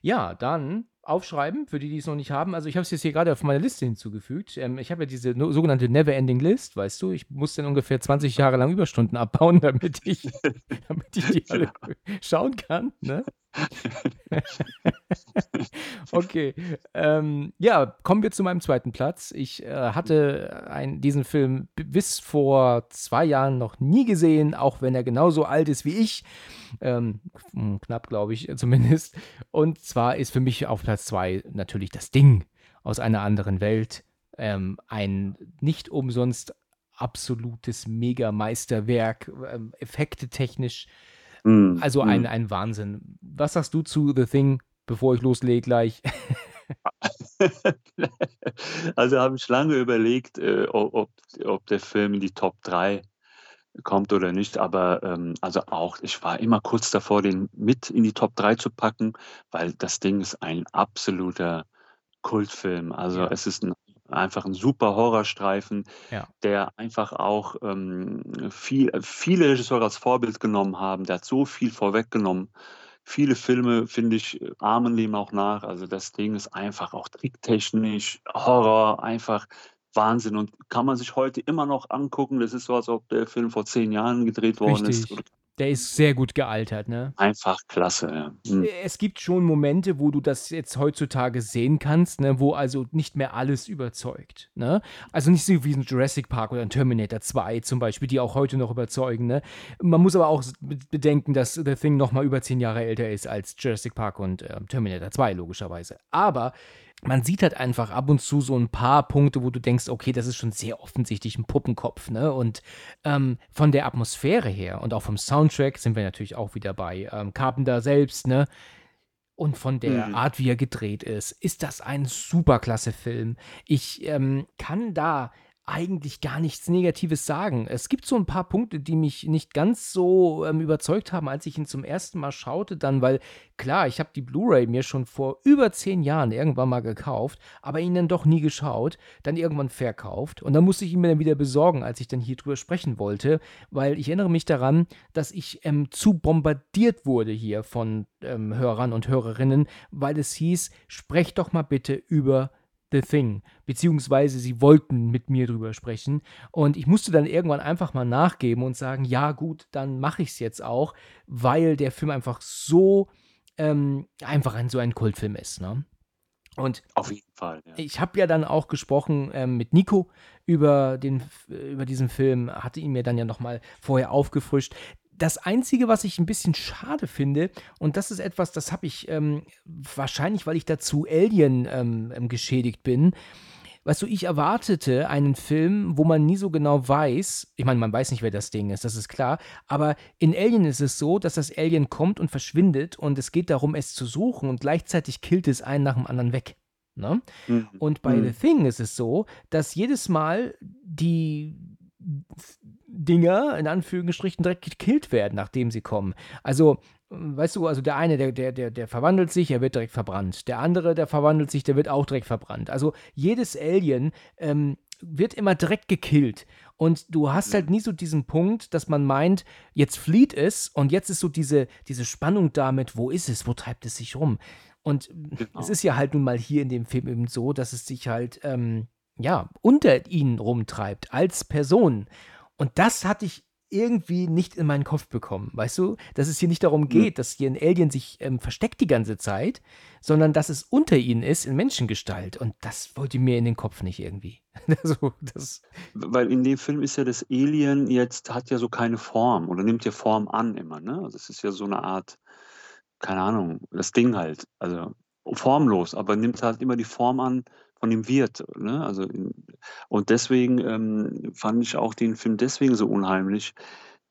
Ja, dann aufschreiben, für die, die es noch nicht haben. Also ich habe es jetzt hier gerade auf meine Liste hinzugefügt. Ähm, ich habe ja diese no sogenannte Never-Ending List, weißt du. Ich muss dann ungefähr 20 Jahre lang Überstunden abbauen, damit ich, damit ich die alle schauen kann. Ne? okay. Ähm, ja, kommen wir zu meinem zweiten Platz. Ich äh, hatte ein, diesen Film bis vor zwei Jahren noch nie gesehen, auch wenn er genauso alt ist wie ich. Ähm, hm, knapp, glaube ich, zumindest. Und zwar ist für mich auf Platz zwei natürlich das Ding aus einer anderen Welt. Ähm, ein nicht umsonst absolutes Mega-Meisterwerk, ähm, effekte technisch. Mm, Also mm. ein, ein Wahnsinn. Was sagst du zu The Thing, bevor ich loslege gleich? Also habe ich lange überlegt, äh, ob, ob der Film in die Top 3 kommt oder nicht. Aber ähm, also auch, ich war immer kurz davor, den mit in die Top 3 zu packen, weil das Ding ist ein absoluter Kultfilm. Also Ja. es ist ein, einfach ein super Horrorstreifen, Ja. der einfach auch ähm, viel, viele Regisseure als Vorbild genommen haben. Der hat so viel vorweggenommen. Viele Filme, finde ich, ahmen dem auch nach. Also das Ding ist einfach auch tricktechnisch, Horror, einfach Wahnsinn. Und kann man sich heute immer noch angucken. Das ist so, als ob der Film vor zehn Jahren gedreht worden ist. Der ist sehr gut gealtert, ne? Einfach klasse. Ja. Hm. Es gibt schon Momente, wo du das jetzt heutzutage sehen kannst, ne, wo also nicht mehr alles überzeugt. Ne? Also nicht so wie ein Jurassic Park oder ein Terminator 2 zum Beispiel, die auch heute noch überzeugen. Ne? Man muss aber auch bedenken, dass The Thing noch mal über zehn Jahre älter ist als Jurassic Park und ähm, Terminator 2, logischerweise. Aber man sieht halt einfach ab und zu so ein paar Punkte, wo du denkst, okay, das ist schon sehr offensichtlich ein Puppenkopf, ne? Und ähm, von der Atmosphäre her und auch vom Soundtrack sind wir natürlich auch wieder bei ähm, Carpenter selbst, ne? Und von der Mhm. Art, wie er gedreht ist, ist das ein superklasse Film. Ich ähm, kann da eigentlich gar nichts Negatives sagen. Es gibt so ein paar Punkte, die mich nicht ganz so ähm, überzeugt haben, als ich ihn zum ersten Mal schaute, dann, weil klar, ich habe die Blu-ray mir schon vor über zehn Jahren irgendwann mal gekauft, aber ihn dann doch nie geschaut, dann irgendwann verkauft und dann musste ich ihn mir dann wieder besorgen, als ich dann hier drüber sprechen wollte, weil ich erinnere mich daran, dass ich ähm, zu bombardiert wurde hier von ähm, Hörern und Hörerinnen, weil es hieß, sprecht doch mal bitte über The Thing, beziehungsweise sie wollten mit mir drüber sprechen. Und ich musste dann irgendwann einfach mal nachgeben und sagen, ja gut, dann mache ich es jetzt auch, weil der Film einfach so ähm, einfach ein so ein Kultfilm ist. Ne? Und Auf jeden Fall, ja. ich habe ja dann auch gesprochen ähm, mit Nico über, den, über diesen Film, hatte ihn mir dann ja nochmal vorher aufgefrischt. Das Einzige, was ich ein bisschen schade finde, und das ist etwas, das habe ich ähm, wahrscheinlich, weil ich dazu Alien ähm, ähm, geschädigt bin. Weißt du, ich erwartete einen Film, wo man nie so genau weiß, ich meine, man weiß nicht, wer das Ding ist, das ist klar, aber in Alien ist es so, dass das Alien kommt und verschwindet und es geht darum, es zu suchen und gleichzeitig killt es einen nach dem anderen weg. Ne? Mhm. Und bei Mhm. The Thing ist es so, dass jedes Mal die Dinger in Anführungsstrichen direkt gekillt werden, nachdem sie kommen. Also, weißt du, also der eine, der, der, der, der verwandelt sich, er wird direkt verbrannt. Der andere, der verwandelt sich, der wird auch direkt verbrannt. Also jedes Alien ähm, wird immer direkt gekillt. Und du hast halt nie so diesen Punkt, dass man meint, jetzt flieht es und jetzt ist so diese, diese Spannung damit, wo ist es, wo treibt es sich rum? Und Genau. es ist ja halt nun mal hier in dem Film eben so, dass es sich halt, ähm, ja, unter ihnen rumtreibt, als Person. Und das hatte ich irgendwie nicht in meinen Kopf bekommen, weißt du? Dass es hier nicht darum geht, dass hier ein Alien sich ähm, versteckt die ganze Zeit, sondern dass es unter ihnen ist in Menschengestalt. Und das wollte mir in den Kopf nicht irgendwie. also, das, Weil in dem Film ist ja das Alien jetzt, hat ja so keine Form oder nimmt ja Form an immer, ne? Also es ist ja so eine Art, keine Ahnung, das Ding halt, also formlos, aber nimmt halt immer die Form an von dem Wirt, ne? Also in, und deswegen ähm, fand ich auch den Film deswegen so unheimlich,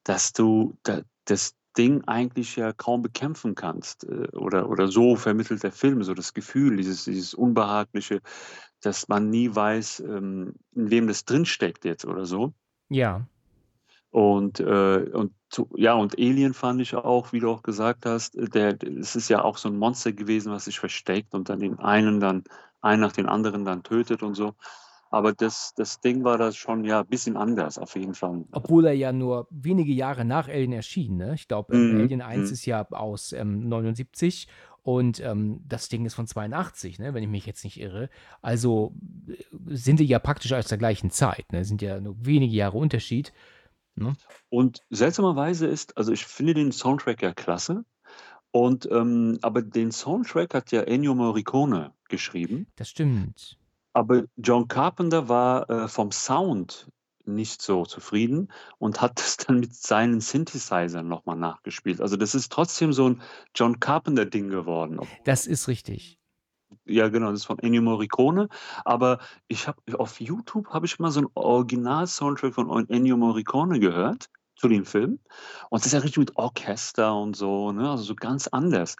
dass du da, das Ding eigentlich ja kaum bekämpfen kannst äh, oder, oder so vermittelt der Film, so das Gefühl, dieses, dieses Unbehagliche, dass man nie weiß, ähm, in wem das drinsteckt jetzt oder so. ja. Und, äh, und ja, und Alien fand ich auch, wie du auch gesagt hast, äh, der, es ist ja auch so ein Monster gewesen, was sich versteckt und dann den einen dann, einen nach den anderen dann tötet und so. Aber das, das Ding war das schon ja ein bisschen anders, auf jeden Fall. Obwohl er ja nur wenige Jahre nach Alien erschien, ne? Ich glaube, ähm, Mhm, Alien 1 mhm. ist ja aus ähm, 79 und ähm, das Ding ist von 82, ne? Wenn ich mich jetzt nicht irre. Also äh, sind die ja praktisch aus der gleichen Zeit, ne? Sind ja nur wenige Jahre Unterschied. Ne? Und seltsamerweise ist, also ich finde den Soundtrack ja klasse. Und ähm, aber den Soundtrack hat ja Ennio Morricone geschrieben. Das stimmt. Aber John Carpenter war äh, vom Sound nicht so zufrieden und hat das dann mit seinen Synthesizern nochmal nachgespielt. Also das ist trotzdem so ein John Carpenter-Ding geworden. Das ist richtig. Ja, genau, das ist von Ennio Morricone. Aber ich habe auf YouTube habe ich mal so einen Original-Soundtrack von Ennio Morricone gehört zu dem Film. Und das ist ja richtig mit Orchester und so, ne? Also so ganz anders.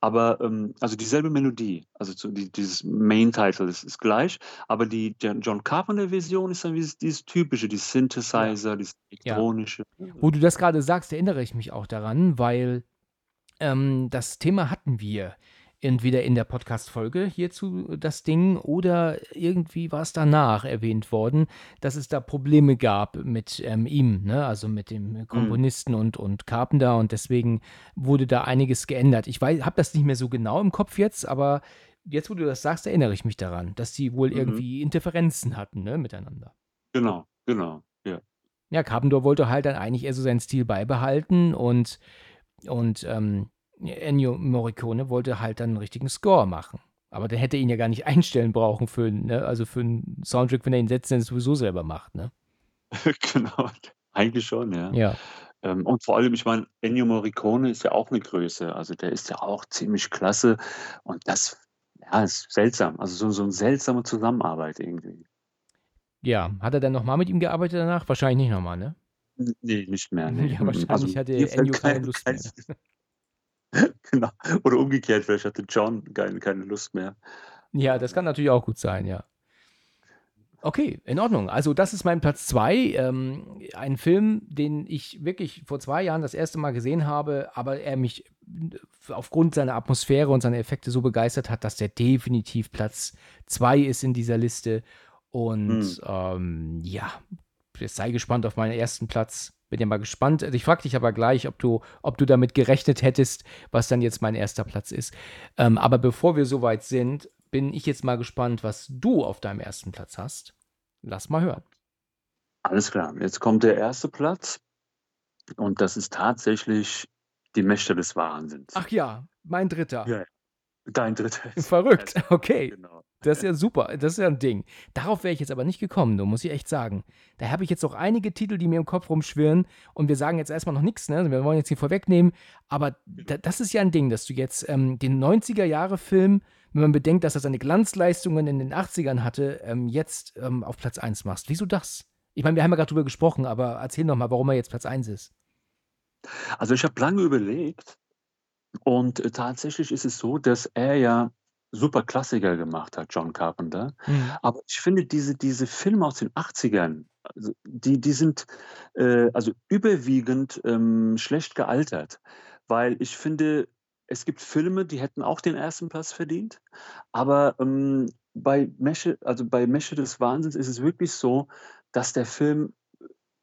Aber ähm, also dieselbe Melodie, also zu, die, dieses Main-Title ist, ist gleich, aber die John Carpenter-Version ist dann dieses, dieses typische, die Synthesizer, dieses Ja. elektronische. Wo du das gerade sagst, erinnere ich mich auch daran, weil ähm, das Thema hatten wir entweder in der Podcast-Folge hierzu das Ding oder irgendwie war es danach erwähnt worden, dass es da Probleme gab mit ähm, ihm, ne? also mit dem Komponisten und, und Carpenter und deswegen wurde da einiges geändert. Ich habe das nicht mehr so genau im Kopf jetzt, aber jetzt, wo du das sagst, erinnere ich mich daran, dass die wohl Mhm. irgendwie Interferenzen hatten ne? miteinander. Genau, genau. Ja. Ja, Carpenter wollte halt dann eigentlich eher so seinen Stil beibehalten und, und ähm, Ennio Morricone wollte halt dann einen richtigen Score machen. Aber der hätte ihn ja gar nicht einstellen brauchen für, einen, ne? also für einen Soundtrack, wenn er ihn setzt, den er sowieso selber macht, ne? genau. Eigentlich schon, ja. Ja. Ähm, und vor allem, ich meine, Ennio Morricone ist ja auch eine Größe. Also der ist ja auch ziemlich klasse. Und das ja, ist seltsam. Also so, so eine seltsame Zusammenarbeit irgendwie. Ja, hat er dann nochmal mit ihm gearbeitet danach? Wahrscheinlich nicht nochmal, ne? Nee, nicht mehr. Nee. Ja, wahrscheinlich Also hatte Ennio keine kein- Lust kein- mehr. Genau. Oder umgekehrt, vielleicht hatte John keine, keine Lust mehr. Ja, das kann natürlich auch gut sein, ja. Okay, in Ordnung. Also das ist mein Platz 2. Ähm, ein Film, den ich wirklich vor zwei Jahren das erste Mal gesehen habe, aber er mich aufgrund seiner Atmosphäre und seiner Effekte so begeistert hat, dass der definitiv Platz 2 ist in dieser Liste. Und Hm. ähm, ja, jetzt sei gespannt auf meinen ersten Platz. Bin ja mal gespannt. Ich frage dich aber gleich, ob du, ob du damit gerechnet hättest, was dann jetzt mein erster Platz ist. Ähm, aber bevor wir soweit sind, bin ich jetzt mal gespannt, was du auf deinem ersten Platz hast. Lass mal hören. Alles klar. Jetzt kommt der erste Platz. Und das ist tatsächlich die Mächte des Wahnsinns. Ach ja, mein dritter. Ja, Dein dritter ist. Verrückt, okay. Genau. Das ist ja super, das ist ja ein Ding. Darauf wäre ich jetzt aber nicht gekommen, da muss ich echt sagen. Da habe ich jetzt noch einige Titel, die mir im Kopf rumschwirren und wir sagen jetzt erstmal noch nichts, ne? Wir wollen jetzt hier vorwegnehmen, aber da, das ist ja ein Ding, dass du jetzt ähm, den 90er-Jahre-Film, wenn man bedenkt, dass er seine Glanzleistungen in den 80ern hatte, ähm, jetzt ähm, auf Platz 1 machst. Wieso das? Ich meine, wir haben ja gerade drüber gesprochen, aber erzähl noch mal, warum er jetzt Platz 1 ist. Also ich habe lange überlegt und äh, tatsächlich ist es so, dass er ja super Klassiker gemacht hat, John Carpenter. Mhm. Aber ich finde diese, diese Filme aus den 80ern, also die, die sind äh, also überwiegend ähm, schlecht gealtert, weil ich finde, es gibt Filme, die hätten auch den ersten Platz verdient, aber ähm, bei Mesche, also bei Mesche des Wahnsinns ist es wirklich so, dass der Film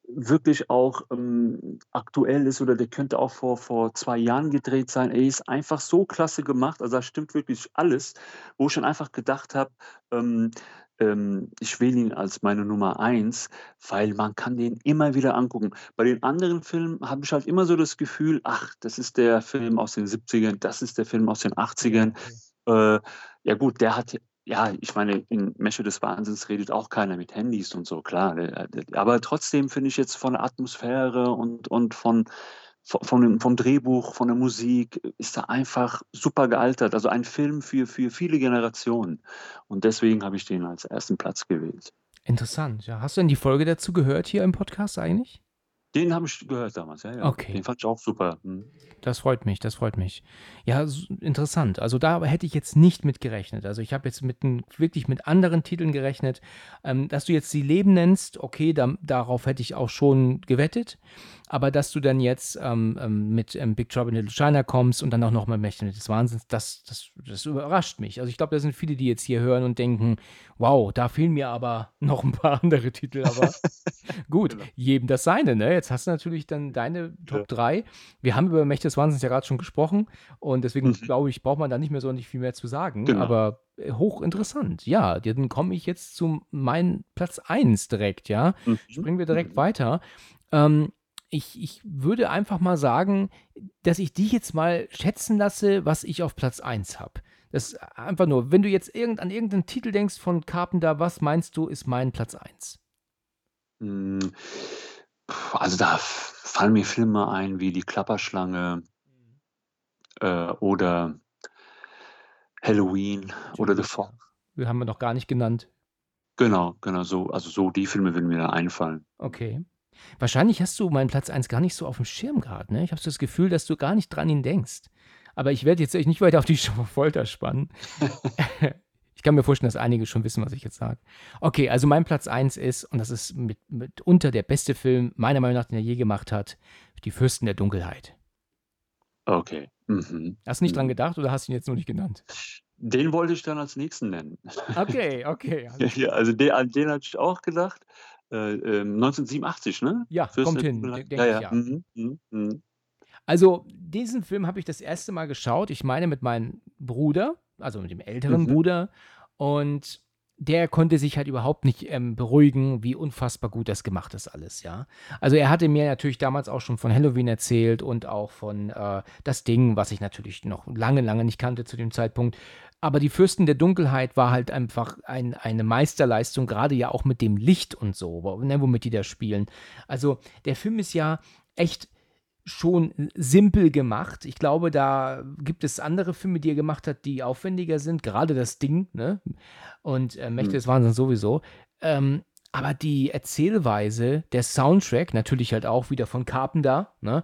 wirklich auch ähm, aktuell ist oder der könnte auch vor, vor zwei Jahren gedreht sein. Er ist einfach so klasse gemacht, also da stimmt wirklich alles, wo ich schon einfach gedacht habe, ähm, ähm, ich wähle ihn als meine Nummer eins, weil man kann den immer wieder angucken. Bei den anderen Filmen habe ich halt immer so das Gefühl, ach, das ist der Film aus den 70ern, das ist der Film aus den 80ern. Äh, ja gut, der hat, ja, ich meine, in Mesche des Wahnsinns redet auch keiner mit Handys und so, klar. der- der- Aber trotzdem finde ich jetzt von der Atmosphäre und, und von, von, vom Drehbuch, von der Musik, ist er einfach super gealtert. Also ein Film für, für viele Generationen. Und deswegen habe ich den als ersten Platz gewählt. Interessant, ja. Hast du denn die Folge dazu gehört hier im Podcast eigentlich? Den habe ich gehört damals, ja, ja. Okay. Den fand ich auch super. Hm. Das freut mich, das freut mich. Ja, interessant. Also da hätte ich jetzt nicht mit gerechnet. Also ich habe jetzt mit wirklich mit anderen Titeln gerechnet. Ähm, dass du jetzt die Leben nennst, okay, da, darauf hätte ich auch schon gewettet. Aber dass du dann jetzt ähm, ähm, mit ähm, Big Trouble in Little China kommst und dann auch noch mal Mächte des Wahnsinns, das, das, das überrascht mich. Also ich glaube, da sind viele, die jetzt hier hören und denken, wow, da fehlen mir aber noch ein paar andere Titel. Aber gut, Genau. jedem das seine, ne? Jetzt hast du natürlich dann deine Top 3. Wir haben über Mächte des Wahnsinns ja gerade schon gesprochen und deswegen Mhm. glaube ich, braucht man da nicht mehr so nicht viel mehr zu sagen. Genau. Aber äh, hochinteressant. Ja, dann komme ich jetzt zu meinem Platz 1 direkt, ja. Mhm. Springen wir direkt Mhm. weiter. Ähm, ich, ich würde einfach mal sagen, dass ich dich jetzt mal schätzen lasse, was ich auf Platz 1 habe. Das ist einfach nur, wenn du jetzt irgend, an irgendeinen Titel denkst von Carpenter, was meinst du, ist mein Platz 1? Hm, puh, Also da fallen mir Filme ein wie Die Klapperschlange äh, oder Halloween oder The Fog. Wir haben wir noch gar nicht genannt. Genau, genau so. Also so die Filme würden mir da einfallen. Okay. Wahrscheinlich hast du meinen Platz 1 gar nicht so auf dem Schirm gerade, ne? Ich habe so das Gefühl, dass du gar nicht dran ihn denkst. Aber ich werde jetzt euch nicht weiter auf die Folter spannen. ich kann mir vorstellen, dass einige schon wissen, was ich jetzt sage. Okay, also mein Platz 1 ist, und das ist mit, mitunter der beste Film, meiner Meinung nach, den er je gemacht hat, Die Fürsten der Dunkelheit. Okay. Mhm. Hast du nicht dran Mhm. gedacht oder hast du ihn jetzt nur nicht genannt? Den wollte ich dann als nächsten nennen. Okay, okay. alles Ja, also den, an den hatte ich auch gedacht. Äh, ähm, 1987, ne? Ja, Fürsten kommt hin, denk ja, ich, ja. ja. Mhm, mhm, mhm. Also, diesen Film habe ich das erste Mal geschaut. Ich meine mit meinem Bruder, also mit dem älteren Mhm. Bruder. Und der konnte sich halt überhaupt nicht ähm, beruhigen, wie unfassbar gut das gemacht ist alles, ja. Also er hatte mir natürlich damals auch schon von Halloween erzählt und auch von äh, das Ding, was ich natürlich noch lange, lange nicht kannte zu dem Zeitpunkt. Aber die Fürsten der Dunkelheit war halt einfach ein, eine Meisterleistung, gerade ja auch mit dem Licht und so, ne, womit die da spielen. Also der Film ist ja echt schon simpel gemacht. Ich glaube, da gibt es andere Filme, die er gemacht hat, die aufwendiger sind. Gerade das Ding, ne? Und äh, Mächte Hm. des Wahnsinns sowieso. Ähm, aber die Erzählweise, der Soundtrack, natürlich halt auch wieder von Carpenter, ne?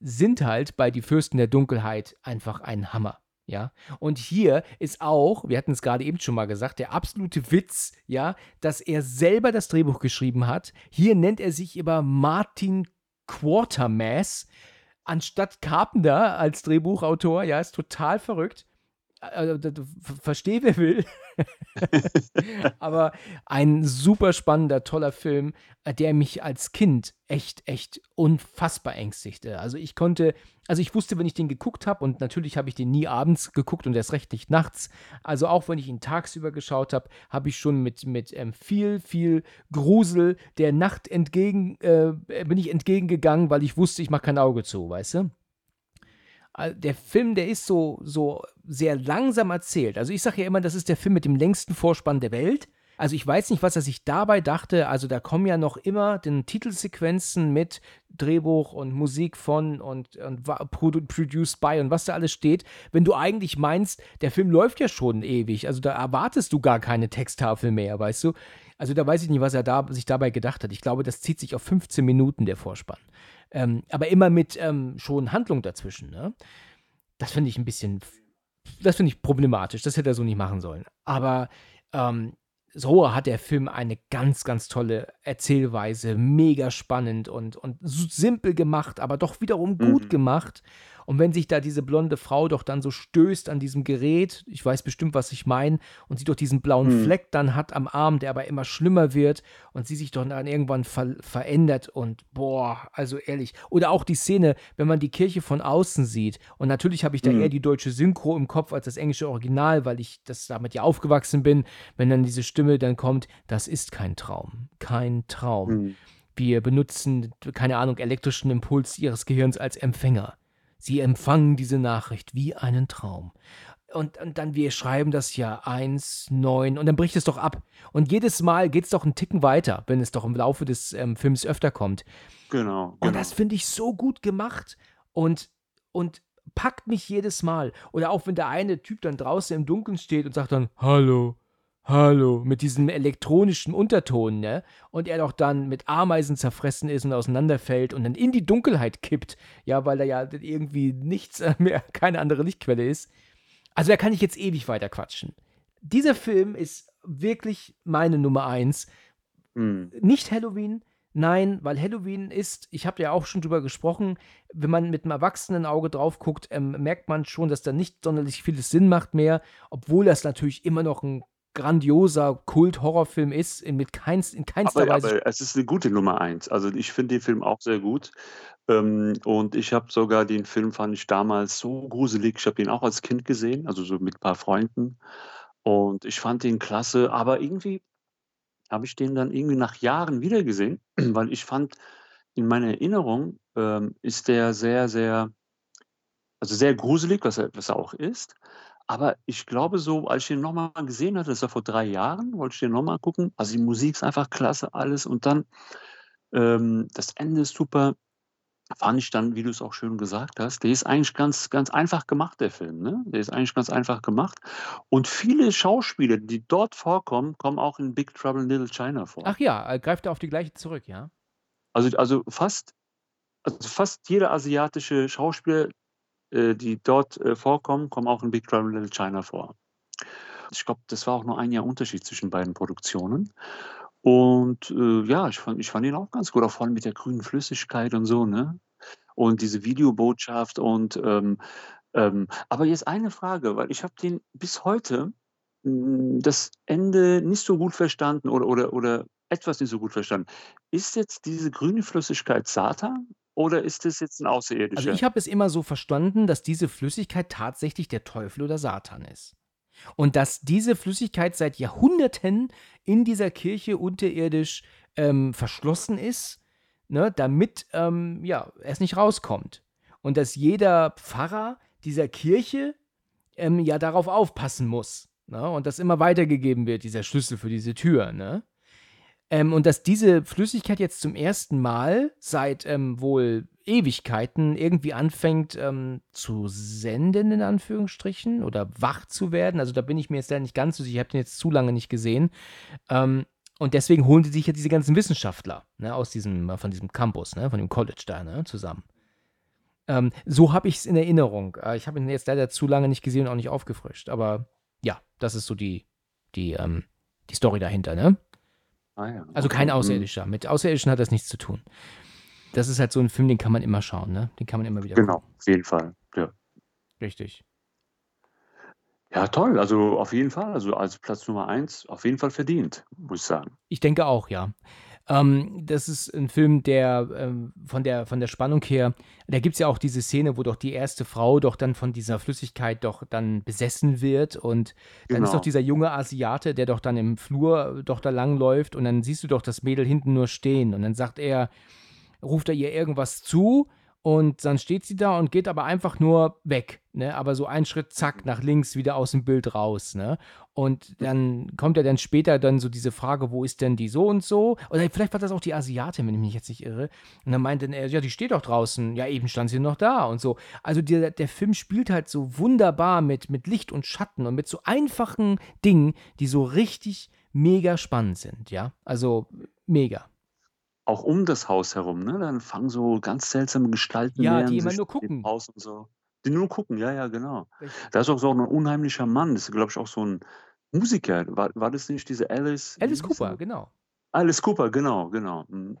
sind halt bei Die Fürsten der Dunkelheit einfach ein Hammer. Ja, und hier ist auch, wir hatten es gerade eben schon mal gesagt, der absolute Witz, ja, dass er selber das Drehbuch geschrieben hat. Hier nennt er sich über Martin Quatermass anstatt Carpenter als Drehbuchautor. Ja, ist total verrückt. Also, verstehe, wer will. Aber ein super spannender, toller Film, äh, der mich als Kind echt, echt unfassbar ängstigte. Also ich konnte, also ich wusste, wenn ich den geguckt habe, und natürlich habe ich den nie abends geguckt und erst recht nicht nachts. Also auch wenn ich ihn tagsüber geschaut habe, habe ich schon mit, mit ähm, viel, viel Grusel der Nacht entgegen, äh, bin ich entgegengegangen, weil ich wusste, ich mache kein Auge zu, weißt du? Der Film, der ist so, so sehr langsam erzählt. Also ich sage ja immer, das ist der Film mit dem längsten Vorspann der Welt. Also ich weiß nicht, was er sich dabei dachte. Also da kommen ja noch immer den Titelsequenzen mit Drehbuch und Musik von und, und produced by und was da alles steht. Wenn du eigentlich meinst, der Film läuft ja schon ewig. Also da erwartest du gar keine Texttafel mehr, weißt du. Also da weiß ich nicht, was er da, sich dabei gedacht hat. Ich glaube, das zieht sich auf 15 Minuten, der Vorspann. Ähm, aber immer mit ähm, schon Handlung dazwischen. Ne? Das finde ich ein bisschen, das finde ich problematisch. Das hätte er so nicht machen sollen. Aber ähm, so hat der Film eine ganz, ganz tolle Erzählweise, mega spannend und, und simpel gemacht, aber doch wiederum gut mhm. gemacht. Und wenn sich da diese blonde Frau doch dann so stößt an diesem Gerät, ich weiß bestimmt, was ich meine, und sie doch diesen blauen mhm. Fleck dann hat am Arm, der aber immer schlimmer wird und sie sich doch dann irgendwann ver verändert und boah, also ehrlich. Oder auch die Szene, wenn man die Kirche von außen sieht. Und natürlich habe ich da mhm. eher die deutsche Synchro im Kopf als das englische Original, weil ich das damit ja aufgewachsen bin. Wenn dann diese Stimme dann kommt, das ist kein Traum. Kein Traum. Mhm. Wir benutzen, keine Ahnung, elektrischen Impuls ihres Gehirns als Empfänger. Sie empfangen diese Nachricht wie einen Traum. Und, und dann, wir schreiben das ja 1, 9 und dann bricht es doch ab. Und jedes Mal geht es doch einen Ticken weiter, wenn es doch im Laufe des ähm, Films öfter kommt. Genau. genau. Und das finde ich so gut gemacht und, und packt mich jedes Mal. Oder auch wenn der eine Typ dann draußen im Dunkeln steht und sagt dann, Hallo, Hallo, mit diesem elektronischen Unterton, ne? Und er doch dann mit Ameisen zerfressen ist und auseinanderfällt und dann in die Dunkelheit kippt, ja, weil da ja irgendwie nichts mehr, keine andere Lichtquelle ist. Also da kann ich jetzt ewig weiter quatschen. Dieser Film ist wirklich meine Nummer eins. Mhm. Nicht Halloween, Nein, weil Halloween ist, ich habe ja auch schon drüber gesprochen, wenn man mit einem erwachsenen Auge drauf guckt, ähm, merkt man schon, dass da nicht sonderlich vieles Sinn macht mehr, obwohl das natürlich immer noch ein grandioser Kult-Horrorfilm ist, in, mit keins, in keinster aber, Weise. Aber es ist eine gute Nummer eins. Also ich finde den Film auch sehr gut. Ähm, und ich habe sogar den Film, fand ich damals so gruselig. Ich habe ihn auch als Kind gesehen, also so mit ein paar Freunden. Und ich fand den klasse, aber irgendwie habe ich den dann irgendwie nach Jahren wieder gesehen, weil ich fand, in meiner Erinnerung ähm, ist der sehr, sehr, also sehr gruselig, was er, was er auch ist. Aber ich glaube so, als ich den nochmal gesehen hatte, das war vor drei Jahren, wollte ich den nochmal gucken. Also die Musik ist einfach klasse, alles. Und dann ähm, das Ende ist super. Fand ich dann, wie du es auch schön gesagt hast, der ist eigentlich ganz, ganz einfach gemacht, der Film. Ne? Der ist eigentlich ganz einfach gemacht. Und viele Schauspieler, die dort vorkommen, kommen auch in Big Trouble in Little China vor. Ach ja, greift er auf die gleiche zurück, ja? Also, also fast, also fast jeder asiatische Schauspieler, äh, die dort äh, vorkommen, kommen auch in Big Trouble in Little China vor. Ich glaube, das war auch nur ein Jahr Unterschied zwischen beiden Produktionen. Und äh, ja, ich fand, ich fand ihn auch ganz gut, auch vor allem mit der grünen Flüssigkeit und so, ne? Und diese Videobotschaft und ähm, ähm, aber jetzt eine Frage, weil ich habe den bis heute mh, hm, das Ende nicht so gut verstanden oder, oder, oder etwas nicht so gut verstanden. Ist jetzt diese grüne Flüssigkeit Satan oder ist das jetzt ein Außerirdischer? Also ich habe es immer so verstanden, dass diese Flüssigkeit tatsächlich der Teufel oder Satan ist. Und dass diese Flüssigkeit seit Jahrhunderten in dieser Kirche unterirdisch ähm, verschlossen ist, ne, damit ähm, ja, es nicht rauskommt. Und dass jeder Pfarrer dieser Kirche ähm, ja darauf aufpassen muss. Ne, und dass immer weitergegeben wird, dieser Schlüssel für diese Tür. Ne? Ähm, und dass diese Flüssigkeit jetzt zum ersten Mal seit ähm, wohl Ewigkeiten irgendwie anfängt ähm, zu senden, in Anführungsstrichen, oder wach zu werden. Also da bin ich mir jetzt nicht ganz so sicher, ich habe den jetzt zu lange nicht gesehen. Ähm, und deswegen holen sie sich ja diese ganzen Wissenschaftler ne, aus diesem, von diesem Campus, ne, von dem College da, ne, zusammen. Ähm, so habe ich es in Erinnerung. Äh, ich habe ihn jetzt leider zu lange nicht gesehen und auch nicht aufgefrischt. Aber ja, das ist so die, die, ähm, die Story dahinter, ne? Ah, ja. Also kein Mhm. Außerirdischer. Mit Außerirdischen hat das nichts zu tun. Das ist halt so ein Film, den kann man immer schauen, ne? Den kann man immer wieder Genau, gucken. auf jeden Fall. Ja. Richtig. ja, toll. Also auf jeden Fall. Also als Platz Nummer eins auf jeden Fall verdient, muss ich sagen. Ich denke auch, ja. Ähm, das ist ein Film, der ähm, von der, von der Spannung her, da gibt es ja auch diese Szene, wo doch die erste Frau doch dann von dieser Flüssigkeit doch dann besessen wird und dann ist doch Genau. dieser junge Asiate, der doch dann im Flur doch da langläuft und dann siehst du doch das Mädel hinten nur stehen und dann sagt er, ruft er ihr irgendwas zu und dann steht sie da und geht aber einfach nur weg, ne? Aber so einen Schritt, zack, nach links wieder aus dem Bild raus, ne? Und dann kommt ja dann später dann so diese Frage, wo ist denn die so und so? Oder vielleicht war das auch die Asiatin, wenn ich mich jetzt nicht irre. Und dann meinte er, ja, die steht doch draußen. Ja, eben stand sie noch da und so. Also der, der Film spielt halt so wunderbar mit, mit Licht und Schatten und mit so einfachen Dingen, die so richtig mega spannend sind, ja? Also mega. Auch um das Haus herum, ne? Dann fangen so ganz seltsame Gestalten Ja, die immer nur gucken. Haus und so. Die nur gucken, ja, ja, genau. Richtig. Da ist auch so ein unheimlicher Mann. Das ist, glaube ich, auch so ein Musiker. War, war das nicht diese Alice? Alice Cooper, er? genau. Alice Cooper, genau, genau. Mhm.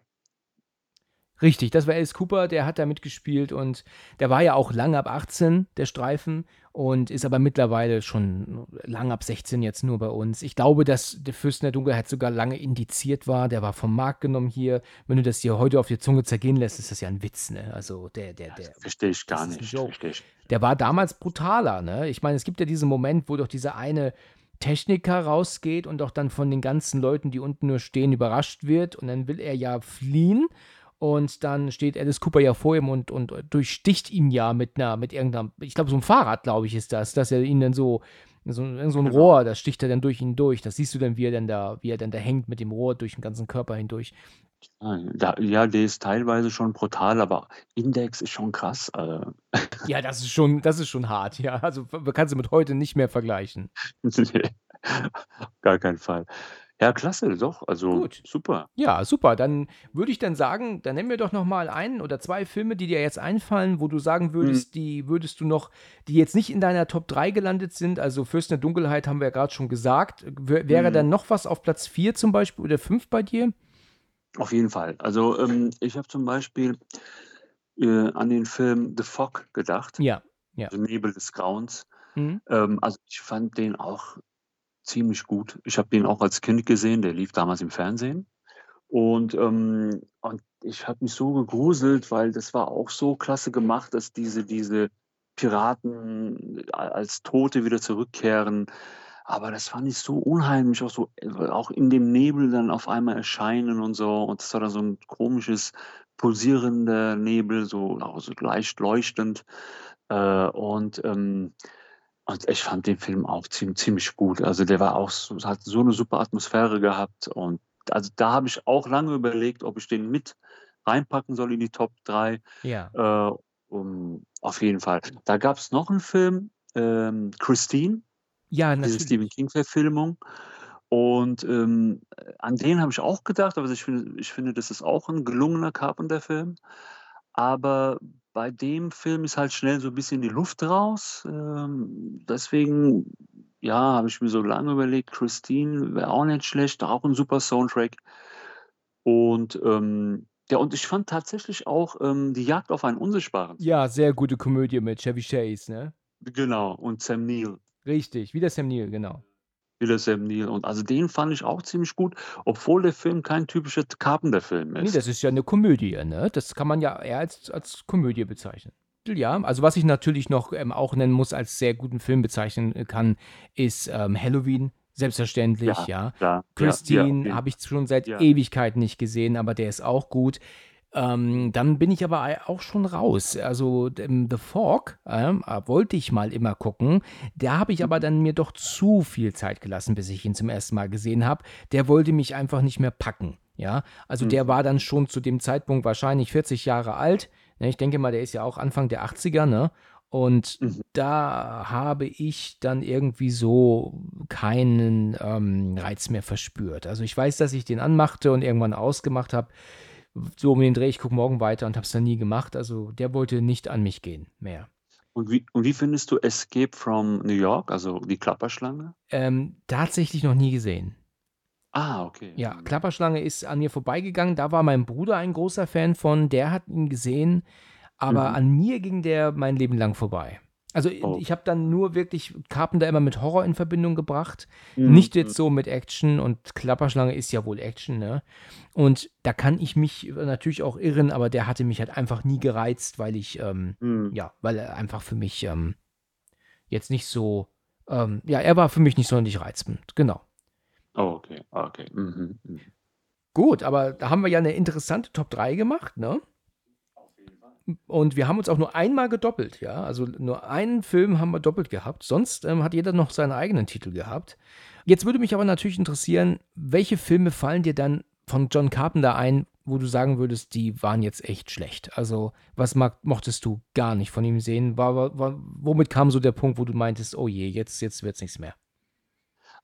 Richtig, das war Alice Cooper, der hat da mitgespielt und der war ja auch lang ab 18, der Streifen, und ist aber mittlerweile schon lang ab 16 jetzt nur bei uns. Ich glaube, dass der Fürsten der Dunkelheit sogar lange indiziert war, der war vom Markt genommen hier. Wenn du das dir heute auf die Zunge zergehen lässt, ist das ja ein Witz, ne? Also der, der, der, Verstehe ich gar nicht. Verstehe ich. der war damals brutaler, ne? Ich meine, es gibt ja diesen Moment, wo doch dieser eine Techniker rausgeht und doch dann von den ganzen Leuten, die unten nur stehen, überrascht wird und dann will er ja fliehen und dann steht Alice Cooper ja vor ihm und, und durchsticht ihn ja mit einer, mit irgendeinem, ich glaube so ein Fahrrad, glaube ich, ist das, dass er ihn dann so, so, so ein Genau. Rohr, das sticht er dann durch ihn durch. Das siehst du dann, wie er dann da, wie er dann da hängt mit dem Rohr durch den ganzen Körper hindurch. Da, ja, der ist teilweise schon brutal, aber Index ist schon krass. Äh, Ja, das ist schon, das ist schon hart, ja. Also kannst du mit heute nicht mehr vergleichen. nee, gar keinen Fall. Ja, klasse, doch. Also Gut. super. Ja, super. Dann würde ich dann sagen, dann nenn mir doch noch mal einen oder zwei Filme, die dir jetzt einfallen, wo du sagen würdest, die würdest du noch, die jetzt nicht in deiner Top 3 gelandet sind. Also Fürsten der Dunkelheit haben wir ja gerade schon gesagt. W wäre Mhm. dann noch was auf Platz 4 zum Beispiel oder 5 bei dir? Auf jeden Fall. Also ähm, ich habe zum Beispiel äh, an den Film The Fog gedacht, Ja. Ja. also Nebel des Grauens. Mhm. Ähm, also ich fand den auch ziemlich gut. Ich habe den auch als Kind gesehen, der lief damals im Fernsehen. Und, ähm, und ich habe mich so gegruselt, weil das war auch so klasse gemacht, dass diese, diese Piraten als Tote wieder zurückkehren. Aber das fand ich so unheimlich, auch so, äh, auch in dem Nebel dann auf einmal erscheinen und so. Und das war dann so ein komisches, pulsierender Nebel, so, so leicht leuchtend. Äh, und, ähm, und ich fand den Film auch ziemlich, ziemlich gut. Also der war auch so, hat so eine super Atmosphäre gehabt. Und also da habe ich auch lange überlegt, ob ich den mit reinpacken soll in die Top 3. Ja. Äh, um, auf jeden Fall. Da gab es noch einen Film, ähm, Christine, Ja, diese natürlich. Stephen King-Verfilmung. Und ähm, an den habe ich auch gedacht, aber ich finde, ich finde, das ist auch ein gelungener Carpenter-Film. Aber bei dem Film ist halt schnell so ein bisschen die Luft raus. Ähm, deswegen, ja, habe ich mir so lange überlegt, Christine wäre auch nicht schlecht, auch ein super Soundtrack. Und ähm, ja, und ich fand tatsächlich auch ähm, die Jagd auf einen Unsichtbaren. Ja, sehr gute Komödie mit Chevy Chase, ne? Genau, und Sam Neill. Richtig, wie der Sam Neill, genau. Wieder Sam Neill. Und also den fand ich auch ziemlich gut, obwohl der Film kein typischer Carpenter-Film Nee, ist. das ist ja eine Komödie, ne? Das kann man ja eher als, als Komödie bezeichnen. Ja, also was ich natürlich noch ähm, auch nennen muss, als sehr guten Film bezeichnen äh, kann, ist ähm, Halloween. Selbstverständlich, Ja, ja. Klar, ja, ja, Christine okay. habe ich schon seit. Ewigkeiten nicht gesehen, aber der ist auch gut. Ähm, dann bin ich aber auch schon raus. Also ähm, The Fog ähm, äh, wollte ich mal immer gucken. Da habe ich aber dann mir doch zu viel Zeit gelassen, bis ich ihn zum ersten Mal gesehen habe. Der wollte mich einfach nicht mehr packen. Ja, also der Mhm. war dann schon zu dem Zeitpunkt wahrscheinlich 40 Jahre alt. Ne, ich denke mal, der ist ja auch Anfang der 80er, ne? Und Mhm. da habe ich dann irgendwie so keinen ähm, Reiz mehr verspürt. Also ich weiß, dass ich den anmachte und irgendwann ausgemacht habe. So um den Dreh, ich gucke morgen weiter und habe es dann nie gemacht. Also der wollte nicht an mich gehen mehr. Und wie, und wie findest du Escape from New York, also die Klapperschlange? Ähm, tatsächlich noch nie gesehen. Ah, okay. Ja, Klapperschlange ist an mir vorbeigegangen. Da war mein Bruder ein großer Fan von. Der hat ihn gesehen, aber Mhm. an mir ging der mein Leben lang vorbei. Also Oh. ich habe dann nur wirklich Carpenter immer mit Horror in Verbindung gebracht. Mhm. Nicht jetzt so mit Action und Klapperschlange ist ja wohl Action, ne? Und da kann ich mich natürlich auch irren, aber der hatte mich halt einfach nie gereizt, weil ich, ähm, Mhm. ja, weil er einfach für mich ähm, jetzt nicht so, ähm, ja, er war für mich nicht sonderlich reizend, genau. Oh, okay, okay. Mhm. mhm. Gut, aber da haben wir ja eine interessante Top 3 gemacht, ne? Und wir haben uns auch nur einmal gedoppelt, ja. Also nur einen Film haben wir doppelt gehabt. Sonst ähm, hat jeder noch seinen eigenen Titel gehabt. Jetzt würde mich aber natürlich interessieren, welche Filme fallen dir dann von John Carpenter ein, wo du sagen würdest, die waren jetzt echt schlecht? Also, was mag, mochtest du gar nicht von ihm sehen? War, war, war, womit kam so der Punkt, wo du meintest, oh je, jetzt, jetzt wird's nichts mehr?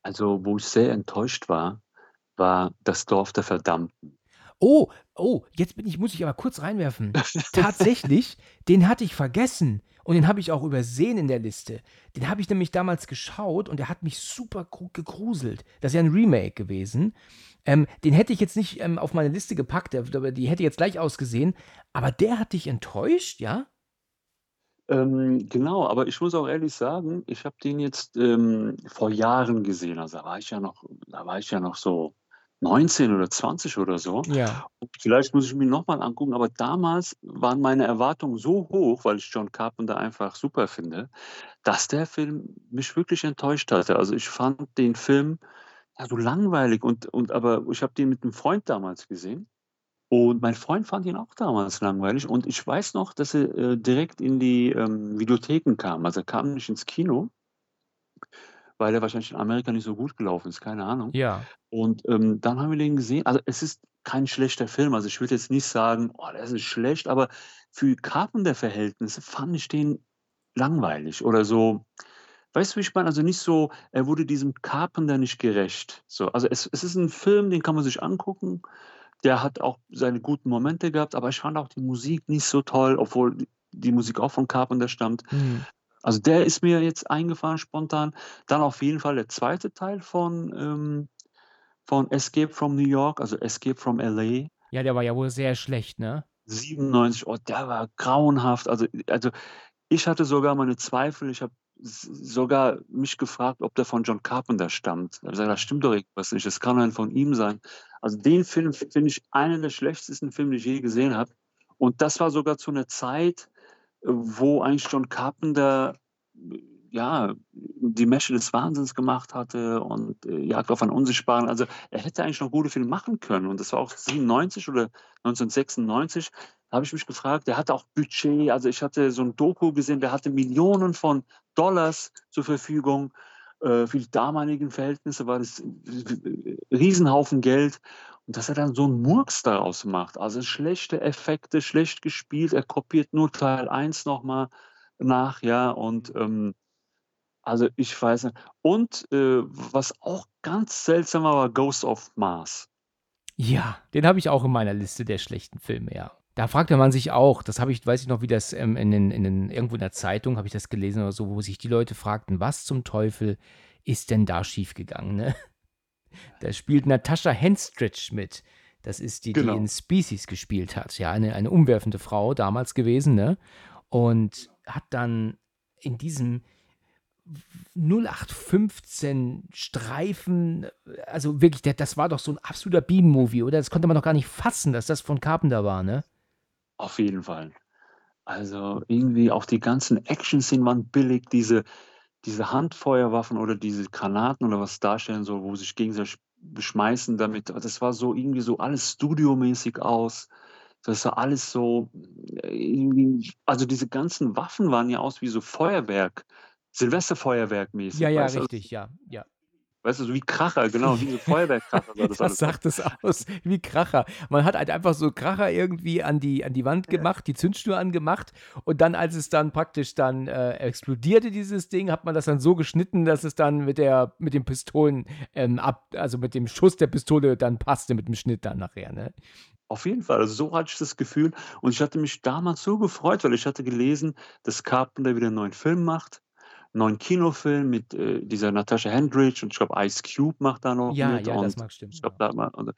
Also, wo ich sehr enttäuscht war, war das Dorf der Verdammten. Oh, oh, jetzt bin ich, muss ich aber kurz reinwerfen. Tatsächlich, den hatte ich vergessen und den habe ich auch übersehen in der Liste. Den habe ich nämlich damals geschaut und der hat mich super gru- gegruselt. Das ist ja ein Remake gewesen. Ähm, den hätte ich jetzt nicht ähm, auf meine Liste gepackt, die hätte jetzt gleich ausgesehen, aber der hat dich enttäuscht, ja? Ähm, genau, aber ich muss auch ehrlich sagen, ich habe den jetzt ähm, vor Jahren gesehen. Also da war ich ja noch, da war ich ja noch so 19 oder 20 oder so. Ja. Und vielleicht muss ich mir nochmal angucken, aber damals waren meine Erwartungen so hoch, weil ich John Carpenter einfach super finde, dass der Film mich wirklich enttäuscht hatte. Also ich fand den Film ja so langweilig und, und aber ich habe den mit einem Freund damals gesehen. Und mein Freund fand ihn auch damals langweilig. Und ich weiß noch, dass er äh, direkt in die ähm, Videotheken kam. Also er kam nicht ins Kino, weil er wahrscheinlich in Amerika nicht so gut gelaufen ist, keine Ahnung. Ja. Und ähm, dann haben wir den gesehen. Also es ist kein schlechter Film. Also ich würde jetzt nicht sagen, oh, das ist schlecht, aber für Carpenter-Verhältnisse fand ich den langweilig oder so. Weißt du, wie ich meine? Also nicht so, er wurde diesem Carpenter nicht gerecht. So, also es, es ist ein Film, den kann man sich angucken. Der hat auch seine guten Momente gehabt, aber ich fand auch die Musik nicht so toll, obwohl die, Musik auch von Carpenter stammt. Hm. Also der ist mir jetzt eingefahren spontan. Dann auf jeden Fall der zweite Teil von, ähm, von Escape from New York, also Escape from LA. Ja, der war ja wohl sehr schlecht, ne? 97, oh, der war grauenhaft. Also, also ich hatte sogar meine Zweifel. Ich habe sogar mich gefragt, ob der von John Carpenter stammt. Ich habe gesagt, das stimmt doch irgendwas nicht. Das kann ein von ihm sein. Also den Film finde ich einen der schlechtesten Filme, die ich je gesehen habe. Und das war sogar zu einer Zeit, wo eigentlich John Carpenter äh, ja die Mesche des Wahnsinns gemacht hatte und äh, Jagd auf einen Unsichtbaren. Also er hätte eigentlich noch gute Filme machen können. Und das war auch 97 oder 1996. Da habe ich mich gefragt, der hatte auch Budget. Also ich hatte so ein Doku gesehen, der hatte Millionen von Dollars zur Verfügung. Äh, für die damaligen Verhältnisse war das ein Riesenhaufen Geld. Dass er dann so einen Murks daraus macht. Also schlechte Effekte, schlecht gespielt. Er kopiert nur Teil 1 nochmal nach, ja. Und ähm, also ich weiß nicht. Und äh, was auch ganz seltsam war, war Ghost of Mars. Ja, den habe ich auch in meiner Liste der schlechten Filme, ja. Da fragte man sich auch, das habe ich, weiß ich noch, wie das ähm, in den, in den, irgendwo in der Zeitung habe ich das gelesen oder so, wo sich die Leute fragten, was zum Teufel ist denn da schiefgegangen, ne? Da spielt Natascha Henstridge mit. Das ist die, Genau. die in Species gespielt hat. Ja, eine, eine umwerfende Frau damals gewesen, ne? Und hat dann in diesem 0815 Streifen, also wirklich, das war doch so ein absoluter Beam-Movie, oder? Das konnte man doch gar nicht fassen, dass das von Carpenter war, ne? Auf jeden Fall. Also irgendwie auch die ganzen Action-Szenen waren billig, diese, diese Handfeuerwaffen oder diese Granaten oder was darstellen, so, wo sich gegenseitig beschmeißen damit. Das war so irgendwie so alles studiomäßig aus. Das sah alles so äh, irgendwie, also diese ganzen Waffen waren ja aus wie so Feuerwerk, Silvesterfeuerwerk mäßig. Ja, ja, du? richtig, ja, ja. Weißt du, so wie Kracher, genau, wie so Feuerwerkkracher das Das sagt es aus wie Kracher. Man hat halt einfach so Kracher irgendwie an die, an die Wand gemacht, die Zündschnur angemacht und dann, als es dann praktisch dann äh, explodierte, dieses Ding, hat man das dann so geschnitten, dass es dann mit der, mit den Pistolen ähm, ab, also mit dem Schuss der Pistole dann passte mit dem Schnitt dann nachher, ne? Auf jeden Fall, also so hatte ich das Gefühl und ich hatte mich damals so gefreut, weil ich hatte gelesen, dass Carpenter wieder 'n neuen Film macht, neuen Kinofilm mit, äh, dieser Natascha Henstridge und ich glaube, Ice Cube macht da noch Ja, mit ja, das und mag stimmen, ich glaube, ja. da und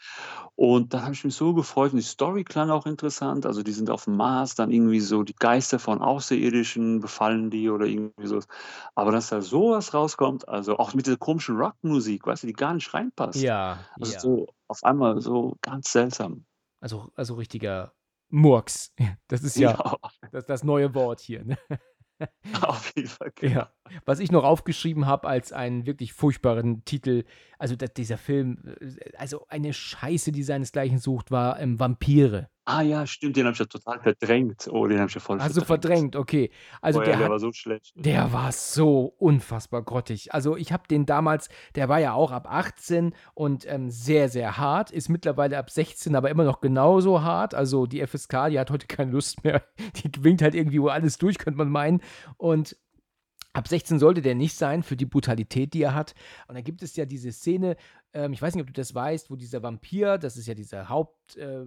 und da habe ich mich so gefreut und die Story klang auch interessant. Also, die sind aufm Mars, dann irgendwie so die Geister von Außerirdischen befallen die oder irgendwie so was. Aber dass da so was rauskommt, also auch mit dieser komischen Rockmusik, weißt du, die gar nicht reinpasst. Ja, Also, ja. so auf einmal so ganz seltsam. Also also richtiger Murks. Das ist ja Ja, das das neue Wort hier, ne? auf jeden Fall, genau. Ja. Was ich noch aufgeschrieben habe als einen wirklich furchtbaren Titel, also dieser Film, äh, also eine Scheiße, die seinesgleichen sucht, war, ähm, Vampire. Ah ja, stimmt, den habe ich ja total verdrängt. Oh, den habe ich ja voll Hast du verdrängt, okay. Also ja, der der hat war so schlecht. Der war so unfassbar grottig. Also ich habe den damals, der war ja auch ab 18 und ähm, sehr, sehr hart, ist mittlerweile ab 16, aber immer noch genauso hart. Also die FSK, die hat heute keine Lust mehr. Die winkt halt irgendwie wo alles durch, könnte man meinen. Und ab 16 sollte der nicht sein für die Brutalität, die er hat. Und dann gibt es ja diese Szene, ähm, ich weiß nicht, ob du das weißt, wo dieser Vampir, das ist ja dieser Haupt äh,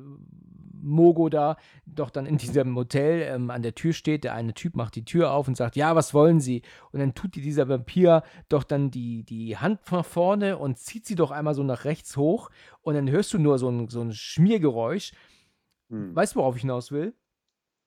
da, doch dann in diesem Hotel ähm, an der Tür steht. Der eine Typ macht die Tür auf und sagt, ja, was wollen Sie? Und dann tut dir dieser Vampir doch dann die, die Hand nach vorne und zieht sie doch einmal so nach rechts hoch. Und dann hörst du nur so ein, so ein Schmiergeräusch. Hm. Weißt du, worauf ich hinaus will?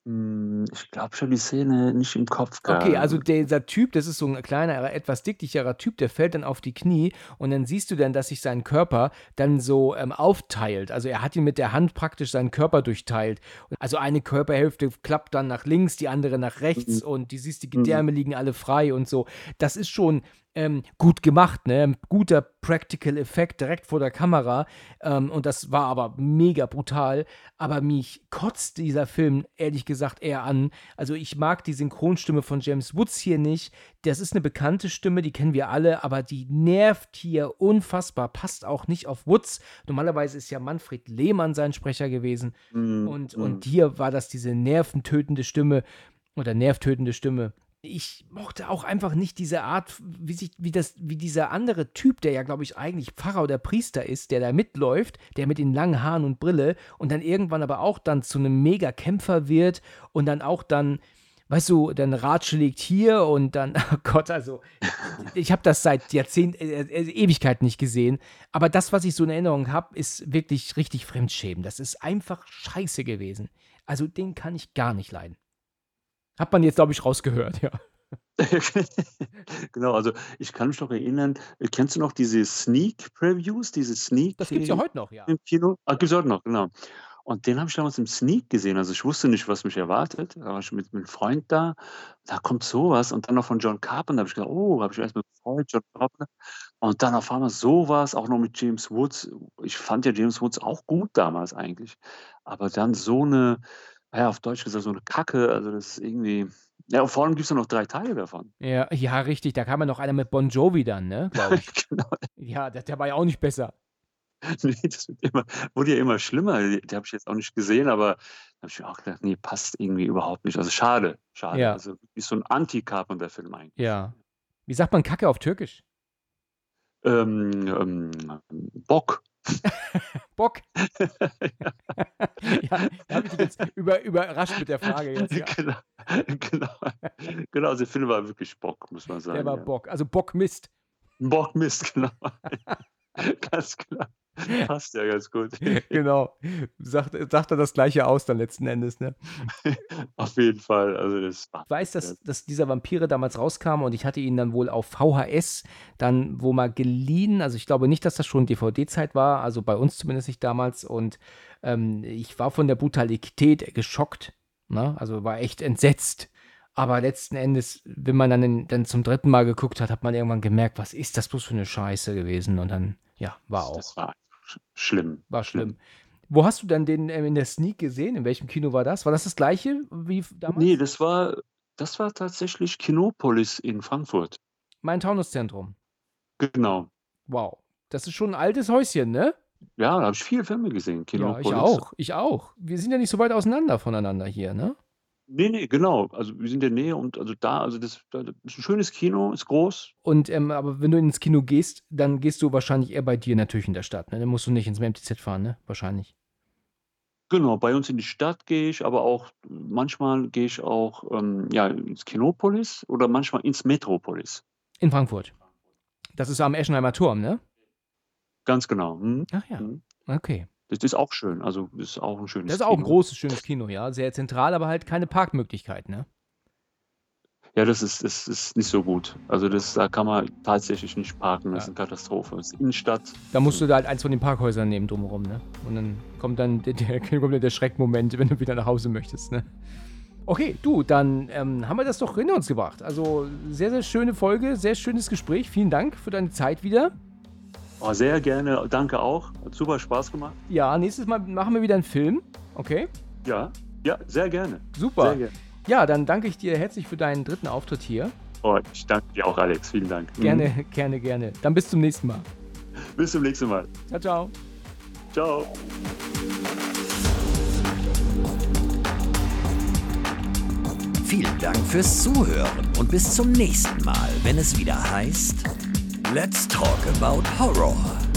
Hm, ich glaube, ich habe die Szene nicht im Kopf Okay, also gehabt. dieser Typ, das ist so ein kleiner, etwas dicklicherer Typ, der fällt dann auf die Knie und dann siehst du dann, dass sich sein Körper dann so ähm, aufteilt. Also er hat ihn mit der Hand praktisch seinen Körper durchteilt. Also eine Körperhälfte klappt dann nach links, die andere nach rechts Mhm. und die siehst, die Mhm. Gedärme liegen alle frei und so. Das ist schon ähm, gut gemacht, ne? Guter Practical Effekt direkt vor der Kamera. Ähm, und das war aber mega brutal. Aber mich kotzt dieser Film ehrlich gesagt eher an. Also ich mag die Synchronstimme von James Woods hier nicht. Das ist eine bekannte Stimme, die kennen wir alle, aber die nervt hier unfassbar. Passt auch nicht auf Woods. Normalerweise ist ja Manfred Lehmann sein Sprecher gewesen. Hm, Und, hm. und hier war das diese nerventötende Stimme oder nervtötende Stimme. Ich mochte auch einfach nicht diese Art, wie sich, wie das, wie dieser andere Typ, der ja, glaube ich, eigentlich Pfarrer oder Priester ist, der da mitläuft, der mit den langen Haaren und Brille und dann irgendwann aber auch dann zu einem Mega-Kämpfer wird und dann auch dann, weißt du, dann Ratsche liegt hier und dann, oh Gott, also, ich habe das seit Jahrzehnten, äh, äh, Ewigkeiten nicht gesehen. Aber das, was ich so in Erinnerung habe, ist wirklich richtig Fremdschämen. Das ist einfach scheiße gewesen. Also, den kann ich gar nicht leiden. Hat man jetzt, glaube ich, rausgehört, ja. Genau, also ich kann mich noch erinnern, äh, kennst du noch diese Sneak Previews, diese Sneak Das gibt's ja äh, heute noch, ja. im Kino? Ah, gibt's heute noch, genau. Und den habe ich damals im Sneak gesehen. Also ich wusste nicht, was mich erwartet. Da war ich mit, mit einem Freund da. Da kommt sowas. Und dann noch von John Carpenter. Da habe ich gedacht, oh, habe ich erstmal gefreut, John Carpenter. Und dann auf einmal sowas, auch noch mit James Woods. Ich fand ja James Woods auch gut damals eigentlich. Aber dann so eine, ja, auf Deutsch gesagt, so eine Kacke. Also das ist irgendwie. Ja, und vor allem gibt es noch drei Teile davon. Ja, ja, richtig. Da kam ja noch einer mit Bon Jovi dann, ne? Genau. Ja, der, der war ja auch nicht besser. Nee, das immer, wurde ja immer schlimmer. Die, die habe ich jetzt auch nicht gesehen, aber da habe ich mir auch gedacht, nee, passt irgendwie überhaupt nicht. Also schade, schade. Ja. Also wie so ein Anti-Carpenter-Film eigentlich. Ja. Wie sagt man Kacke auf Türkisch? Ähm, ähm, Bock. Bock. ja, da habe ich dich jetzt über, überrascht mit der Frage jetzt. Ja. genau, genau. genau, also der Film war wirklich Bock, muss man sagen. Der war ja. Bock. Also Bock Mist. Bock Mist, genau. ganz klar. Passt ja ganz gut. genau. Sagt, sagt er das gleiche aus dann letzten Endes, ne? Auf jeden Fall. Also das Ich weiß, dass, dass dieser Vampire damals rauskam und ich hatte ihn dann wohl auf VHS dann wo mal geliehen. Also ich glaube nicht, dass das schon DVD-Zeit war, also bei uns zumindest nicht damals. Und ähm, ich war von der Brutalität geschockt. Ne? Also war echt entsetzt. Aber letzten Endes, wenn man dann, in, dann zum dritten Mal geguckt hat, hat man irgendwann gemerkt, was ist das bloß für eine Scheiße gewesen? Und dann, ja, war auch. das war schlimm. War schlimm. Wo hast du denn den ähm, in der Sneak gesehen? In welchem Kino war das? War das das gleiche wie damals? Nee, das war, das war tatsächlich Kinopolis in Frankfurt. Mein Taunuszentrum. Genau. Wow. Das ist schon ein altes Häuschen, ne? Ja, da habe ich viele Filme gesehen. Ja, Kinopolis. ich auch. Ich auch. Wir sind ja nicht so weit auseinander voneinander hier, ne? Nee, nee, genau. Also wir sind in der Nähe und also da, also das, das ist ein schönes Kino, ist groß. Und ähm, aber wenn du ins Kino gehst, dann gehst du wahrscheinlich eher bei dir natürlich in der Stadt, ne? Dann musst du nicht ins MTZ fahren, ne? Wahrscheinlich. Genau, bei uns in die Stadt gehe ich, aber auch manchmal gehe ich auch ähm, ja, ins Kinopolis oder manchmal ins Metropolis. In Frankfurt. Das ist am Eschenheimer Turm, ne? Ganz genau. Mhm. Ach ja. Mhm. Okay. Das ist auch schön. Also, das ist auch ein schönes Das ist auch ein Kino. großes, schönes Kino, ja. Sehr zentral, aber halt keine Parkmöglichkeit, ne? Ja, das ist, das ist nicht so gut. Also, das, da kann man tatsächlich nicht parken. Das Ja. ist eine Katastrophe. Das ist Innenstadt. Da musst du da halt eins von den Parkhäusern nehmen drumherum, ne? Und dann kommt dann der, der, kommt der Schreckmoment, wenn du wieder nach Hause möchtest, ne? Okay, du, dann ähm, haben wir das doch hinter uns gebracht. Also sehr, sehr schöne Folge, sehr schönes Gespräch. Vielen Dank für deine Zeit wieder. Oh, sehr gerne. Danke auch. Hat super Spaß gemacht. Ja, nächstes Mal machen wir wieder einen Film. Okay, Ja, ja, sehr gerne. super. Sehr gerne. Ja, dann danke ich dir herzlich für deinen dritten Auftritt hier. Oh, ich danke dir auch, Alex. Vielen Dank. Mhm. Gerne, gerne, gerne. Dann bis zum nächsten Mal. Bis zum nächsten Mal. Ciao, ciao. Ciao. Vielen Dank fürs Zuhören und bis zum nächsten Mal, wenn es wieder heißt Let's Talk About Horror.